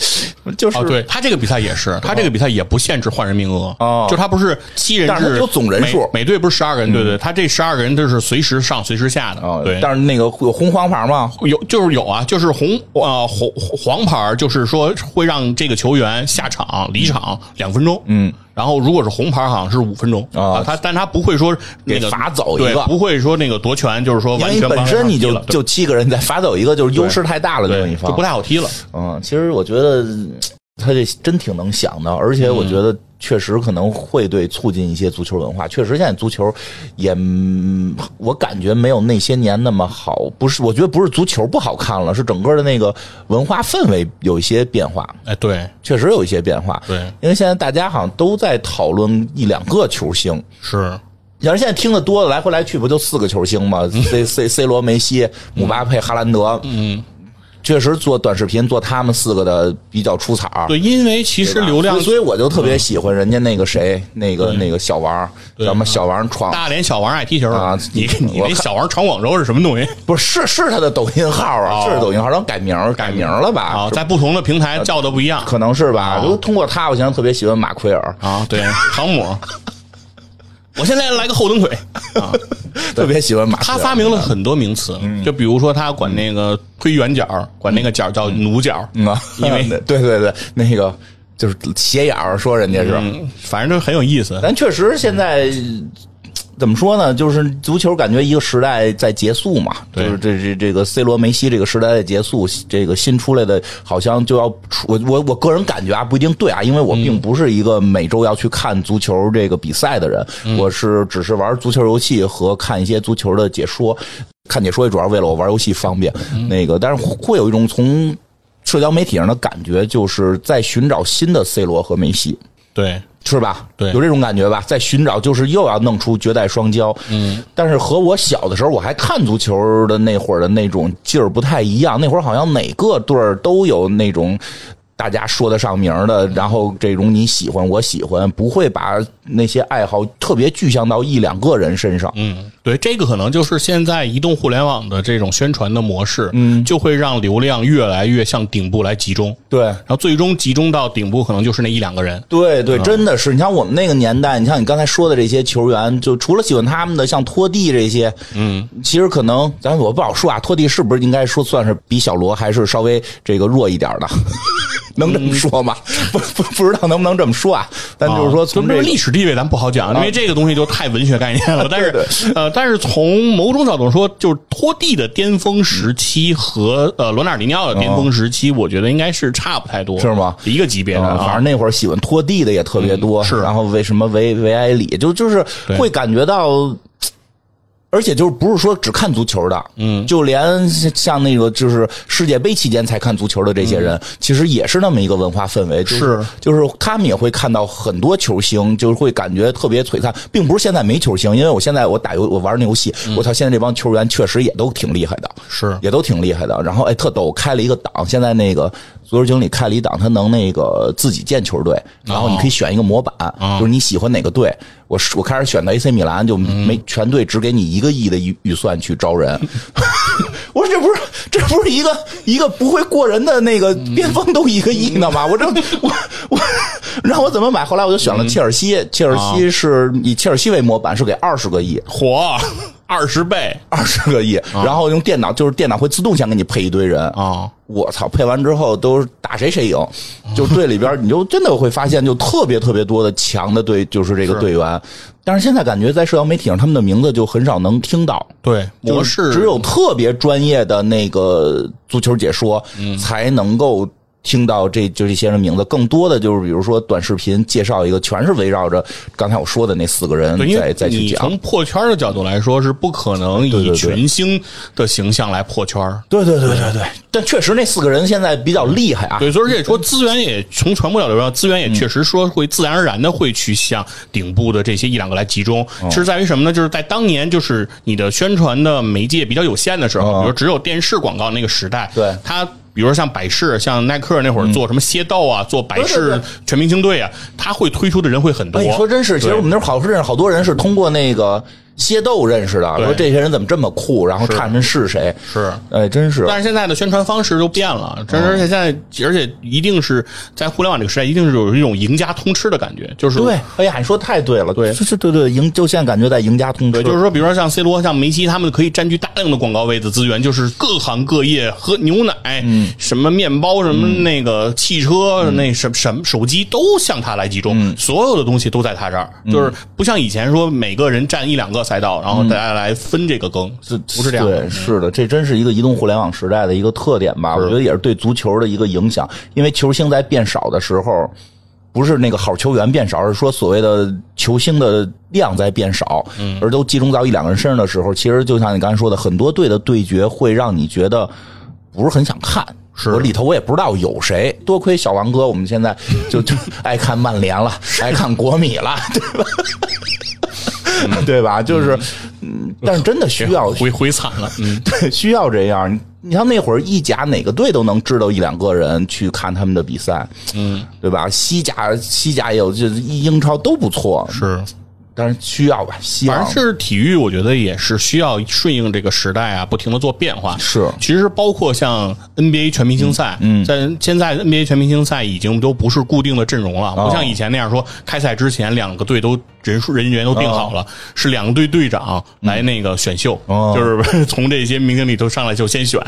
就是哦，对他这个比赛也是，他这个比赛也不限制换人名额，哦就他不是七人制，但是他有总人数嗯每每队不是十二个人，对对，他这十二个人都是随时上随时下的啊，，对。但是那个有红黄牌吗？有就是有啊，就是红呃红黄牌，就是说会让这个球员下场离场两分钟，嗯，然后如果是红牌，好像是五分钟啊他但他不会说那个给罚走一个对不会说那个夺权，就是说因为本完全帮身你就就七个人，再罚走一个，就是优势太大了，对一方就不。太好踢了。嗯，其实我觉得嗯他这真挺能想的，而且我觉得确实可能会对促进一些足球文化。确实，现在足球也，嗯我感觉没有那些年那么好。不是，我觉得不是足球不好看了，是整个的那个文化氛围有一些变化，哎，对确实有一些变化。对因为现在大家好像都在讨论一两个球星。是，要是现在听的多了，来回来去不就四个球星吗？C C C 罗、梅西、姆巴佩、哈兰德。嗯，确实做短视频做他们四个的比较出彩儿。对，因为其实流量所以我就特别喜欢人家那个谁，那个那个小王，叫什么小王闯，大连小王爱踢球啊你你那小王闯广州是什么东西不是是是他的抖音号啊，哦是抖音号，然后改名改名了吧？啊？在不同的平台叫的不一样可能是吧？哦就通过他，我现在特别喜欢马奎尔，啊。对，航母。我现在来个后蹬腿啊！特别喜欢马。他发明了很多名词，就比如说他管那个推圆角，管那个角叫弩角，因为 对对对，那个就是斜眼儿说人家是，嗯，反正就很有意思。咱确实现在怎么说呢？就是足球感觉一个时代在结束嘛，就是这这这个 C 罗、梅西这个时代在结束，这个新出来的好像就要出。我我我个人感觉啊，不一定对啊，因为我并不是一个每周要去看足球这个比赛的人，我是只是玩足球游戏和看一些足球的解说。看解说也主要为了我玩游戏方便，那个但是会有一种从社交媒体上的感觉，就是在寻找新的 C 罗和梅西。对，是吧？对有这种感觉吧？在寻找，就是又要弄出绝代双骄。嗯，但是和我小的时候，我还看足球的那会儿的那种劲儿不太一样。那会儿好像哪个队儿都有那种大家说得上名的，然后这种你喜欢我喜欢，不会把那些爱好特别具象到一两个人身上。嗯，对，这个可能就是现在移动互联网的这种宣传的模式，嗯，就会让流量越来越向顶部来集中，对。然后最终集中到顶部，可能就是那一两个人。对对，真的是。你像我们那个年代，你像你刚才说的这些球员，就除了喜欢他们的，像托蒂这些，嗯，其实可能咱我不好说啊，托蒂是不是应该说算是比小罗还是稍微这个弱一点的？能这么说吗？不不不知道能不能这么说啊？但就是说从这个这历史地位咱不好讲，因为这个东西就太文学概念了。但是呃，但是从某种角度说，就是托蒂的巅峰时期和呃罗纳尔迪尼奥的巅峰时期，我觉得应该是差不太多，是吗？一个级别的反正那会儿喜欢拖地的也特别多，是然后为什么维维埃里，就就是会感觉到。而且就是不是说只看足球的，嗯，就连像那个就是世界杯期间才看足球的这些人，其实也是那么一个文化氛围，就是。就是他们也会看到很多球星，就是会感觉特别璀璨，并不是现在没球星，因为我现在我打游我玩那游戏，我操，现在这帮球员确实也都挺厉害的，是。也都挺厉害的。然后哎，特逗，开了一个档，现在那个足球经理开了一档，他能那个自己建球队，然后你可以选一个模板，就是你喜欢哪个队。我是我开始选的 AC 米兰，就没全队只给你一个亿的预预算去招人。我说这不是这不是一个一个不会过人的那个边锋都一个亿呢吗？我这 我我让我怎么买？后来我就选了切尔西，切尔西是以切尔西为模板，是给二十个亿。火二十倍二十个亿，然后用电脑，就是电脑会自动先给你配一堆人啊！我操，配完之后都是打谁谁赢，就队里边你就真的会发现，就特别特别多的强的队，就是这个队员。但是现在感觉在社交媒体上，他们的名字就很少能听到。对，模式只有特别专业的那个足球解说才能够。听到这就这些人名字，更多的就是比如说短视频介绍一个，全是围绕着刚才我说的那四个人在再去讲。从破圈的角度来说，是不可能以群星的形象来破圈。对对对对对，但确实那四个人现在比较厉害啊。对，所以也说资源也从传播角度上，资源也确实说会自然而然的会去向顶部的这些一两个来集中。其实在于什么呢？就是在当年就是你的宣传的媒介比较有限的时候，比如只有电视广告那个时代，对它。比如说像百事、像耐克那会儿做什么械道啊，做百事全明星队啊，他会推出的人会很多。你说真是，其实我们那儿好认识好多人是通过那个。械斗认识的，说这些人怎么这么酷，然后看看是谁是，哎，真是。但是现在的宣传方式都变了，真而且现在，而且一定是在互联网这个时代，一定是有一种赢家通吃的感觉，就是对。哎呀，你说太对了，对，是，对对，赢就现在感觉在赢家通吃，就是说，比如说像 C 罗、像梅西，他们可以占据大量的广告位的资源，就是各行各业，喝牛奶，嗯，什么面包，什么那个汽车，那什什么手机都向他来集中，所有的东西都在他这儿，就是不像以前说每个人占一两个赛道，然后大家。来分这个羹，是不是这样？对，是的，这真是一个移动互联网时代的一个特点吧？我觉得也是对足球的一个影响。因为球星在变少的时候，不是那个好球员变少，而是说所谓的球星的量在变少，而都集中到一两个人身上的时候，其实就像你刚才说的，很多队的对决会让你觉得不是很想看。是里头我也不知道有谁，多亏小王哥，我们现在就就爱看曼联了，爱看国米了，对吧？对吧？就是，嗯，但是真的需要回回惨了，嗯，对，需要这样。你像那会儿意甲哪个队都能知道一两个人去看他们的比赛，嗯，对吧？西甲西甲也有，就英超都不错，是。但是需要吧，反正是体育，我觉得也是需要顺应这个时代啊，不停的做变化。是，其实包括像 NBA 全明星赛，嗯，在现在 NBA 全明星赛已经都不是固定的阵容了，不像以前那样说开赛之前两个队都人数人员都定好了，是两个队队长来那个选秀，就是从这些明星里头上来就先选，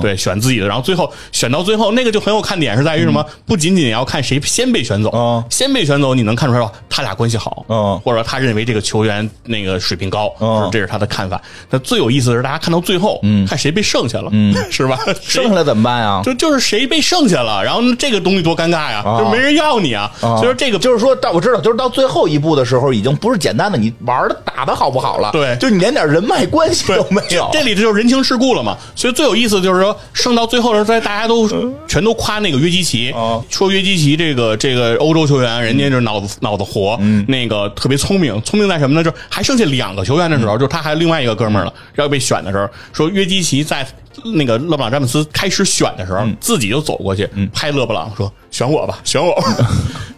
对，选自己的，然后最后选到最后那个就很有看点，是在于什么？不仅仅要看谁先被选走，先被选走，你能看出来他俩关系好，或者他认。认为这个球员那个水平高，这是他的看法。那最有意思的是，大家看到最后，看谁被剩下了，是吧？剩下来怎么办啊？就就是谁被剩下了，然后这个东西多尴尬呀，就没人要你啊。所以说这个就是说到我知道，就是到最后一步的时候，已经不是简单的你玩的打的好不好了，对，就你连点人脉关系都没有。这里头就是人情世故了嘛。所以最有意思的就是说，剩到最后的时候，大家都全都夸那个约基奇，说约基奇这个这个欧洲球员，人家就是脑子脑子活，那个特别聪明。聪明在什么呢？就还剩下两个球员的时候，就他还有另外一个哥们儿了，要被选的时候，说约基奇在那个勒布朗詹姆斯开始选的时候，自己就走过去拍勒布朗说：“选我吧，选我。”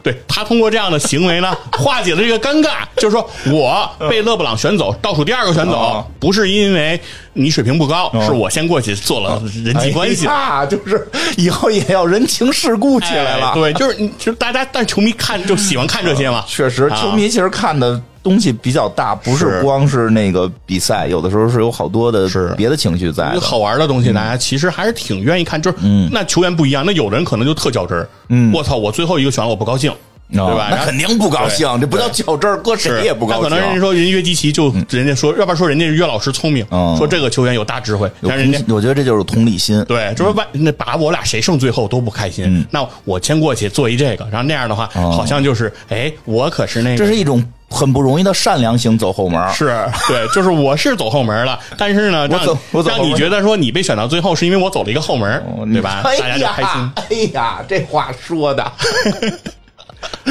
对他通过这样的行为呢，化解了这个尴尬，就是说我被勒布朗选走，倒数第二个选走，不是因为你水平不高，是我先过去做了人际关系啊，就是以后也要人情世故起来了。对，就是其实大家，但是球迷看就喜欢看这些嘛。确实，球迷其实看的。东西比较大，不是光是那个比赛，有的时候是有好多的别的情绪在。好玩的东西，大家其实还是挺愿意看。就是，那球员不一样，那有的人可能就特较真儿。嗯，我操，我最后一个选了，我不高兴，对吧？那肯定不高兴，这不叫较真儿，搁谁也不高兴。可能人家说人约基奇就人家说，要不然说人家是约老师聪明，说这个球员有大智慧，但人家我觉得这就是同理心。对，就是万那把我俩谁胜最后都不开心，那我先过去做一这个，然后那样的话，好像就是哎，我可是那个，这是一种。很不容易的善良型走后门是对，就是我是走后门了，但是呢，让让你觉得说你被选到最后是因为我走了一个后门，对吧？大家就开心。哎呀，这话说的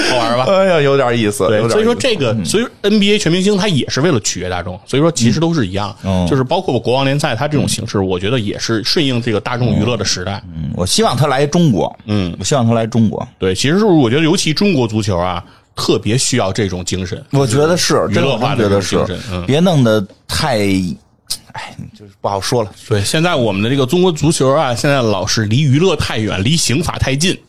好玩吧？哎呀，有点意思。对，所以说这个，所以 NBA 全明星他也是为了取悦大众，所以说其实都是一样，就是包括国王联赛它这种形式，我觉得也是顺应这个大众娱乐的时代。嗯，我希望他来中国。嗯，我希望他来中国。对，其实是我觉得尤其中国足球啊。特别需要这种精神，我觉得是娱乐化的精神，别弄得太，哎，就就是不好说了。对，现在我们的这个中国足球啊，现在老是离娱乐太远，离刑法太近。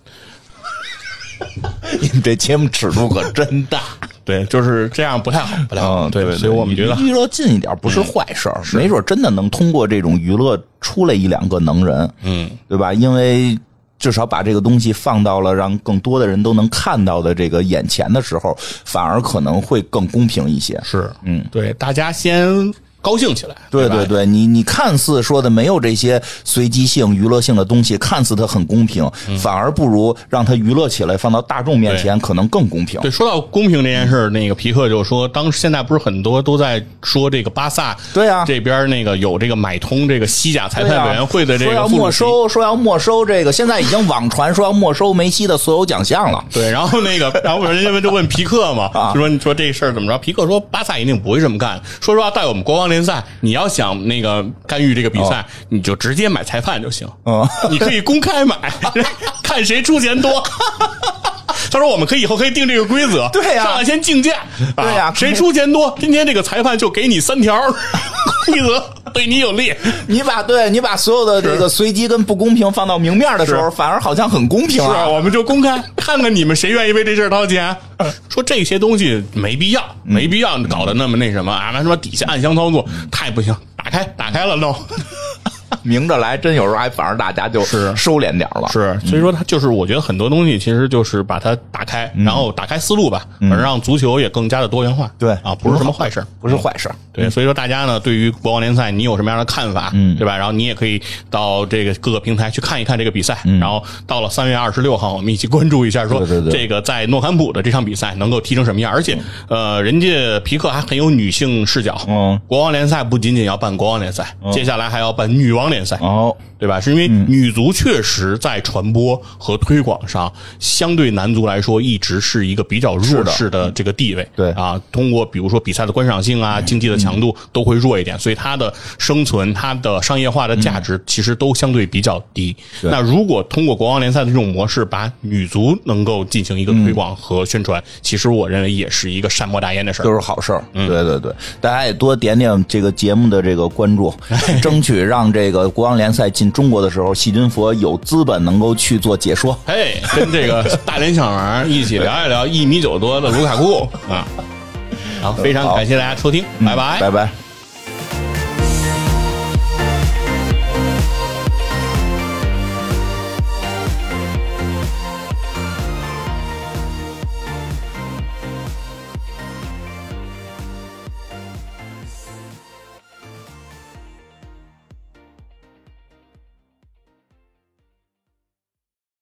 你们这节目尺度可真大。对，就是这样不太好，不太好。嗯，对对，所以我们觉得离娱乐近一点不是坏事儿，没准真的能通过这种娱乐出来一两个能人，嗯，对吧？因为至少把这个东西放到了让更多的人都能看到的这个眼前的时候，反而可能会更公平一些。是，嗯，对，大家先高兴起来。吧对对对，你你看似说的没有这些随机性、娱乐性的东西，看似它很公平，反而不如让它娱乐起来，放到大众面前可能更公平。对，说到公平这件事儿，那个皮克就说，当时现在不是很多都在说这个巴萨对啊这边那个有这个买通这个西甲裁判委员会的这说要个副主席。没收，说要没收这个，现在已经网传说要没收梅西的所有奖项了。对，然后那个，然后人家们就问皮克嘛，啊就说你说这事儿怎么着？皮克说巴萨一定不会这么干。说实话，在我们国王联赛，你要想那个干预这个比赛，你就直接买裁判就行。嗯，你可以公开买，看谁出钱多。他说：“我们可以以后可以定这个规则，对呀上来先竞价，啊对呀谁出钱多，今天这个裁判就给你三条规则，对你有利。你把对你把所有的这个随机跟不公平放到明面的时候，反而好像很公平是啊，啊。我们就公开看看你们谁愿意为这事儿掏钱。说这些东西没必要，没必要搞得那么那什么啊，那什么底下暗箱操作太不行。打开，打开了弄。明着来，真有时候还反而大家就是收敛点了。是，所以说他就是，我觉得很多东西其实就是把它打开，然后打开思路吧，而让足球也更加的多元化。对啊，不是什么坏事。不是坏事。对，所以说大家呢，对于国王联赛，你有什么样的看法？嗯，对吧？然后你也可以到这个各个平台去看一看这个比赛。然后到了三月二十六号，我们一起关注一下，说这个在诺坎普的这场比赛能够踢成什么样。而且，呃，人家皮克还很有女性视角。嗯，国王联赛不仅仅要办国王联赛，接下来还要办女王联赛。哦，对吧？是因为女足确实在传播和推广上，相对男足来说，一直是一个比较弱势的这个地位。对啊，通过比如说比赛的观赏性啊、经济的强度都会弱一点，所以它的生存、它的商业化的价值其实都相对比较低。那如果通过国王联赛的这种模式，把女足能够进行一个推广和宣传，其实我认为也是一个善莫大焉的事儿。都是好事儿。对对对，大家也多点点这个节目的这个关注，争取让这个国王联赛进中国的时候，细菌佛有资本能够去做解说。嘿，跟这个大连小王一起聊一聊一米九多的卢卡库 啊。好，非常感谢大家收听，拜拜，拜拜。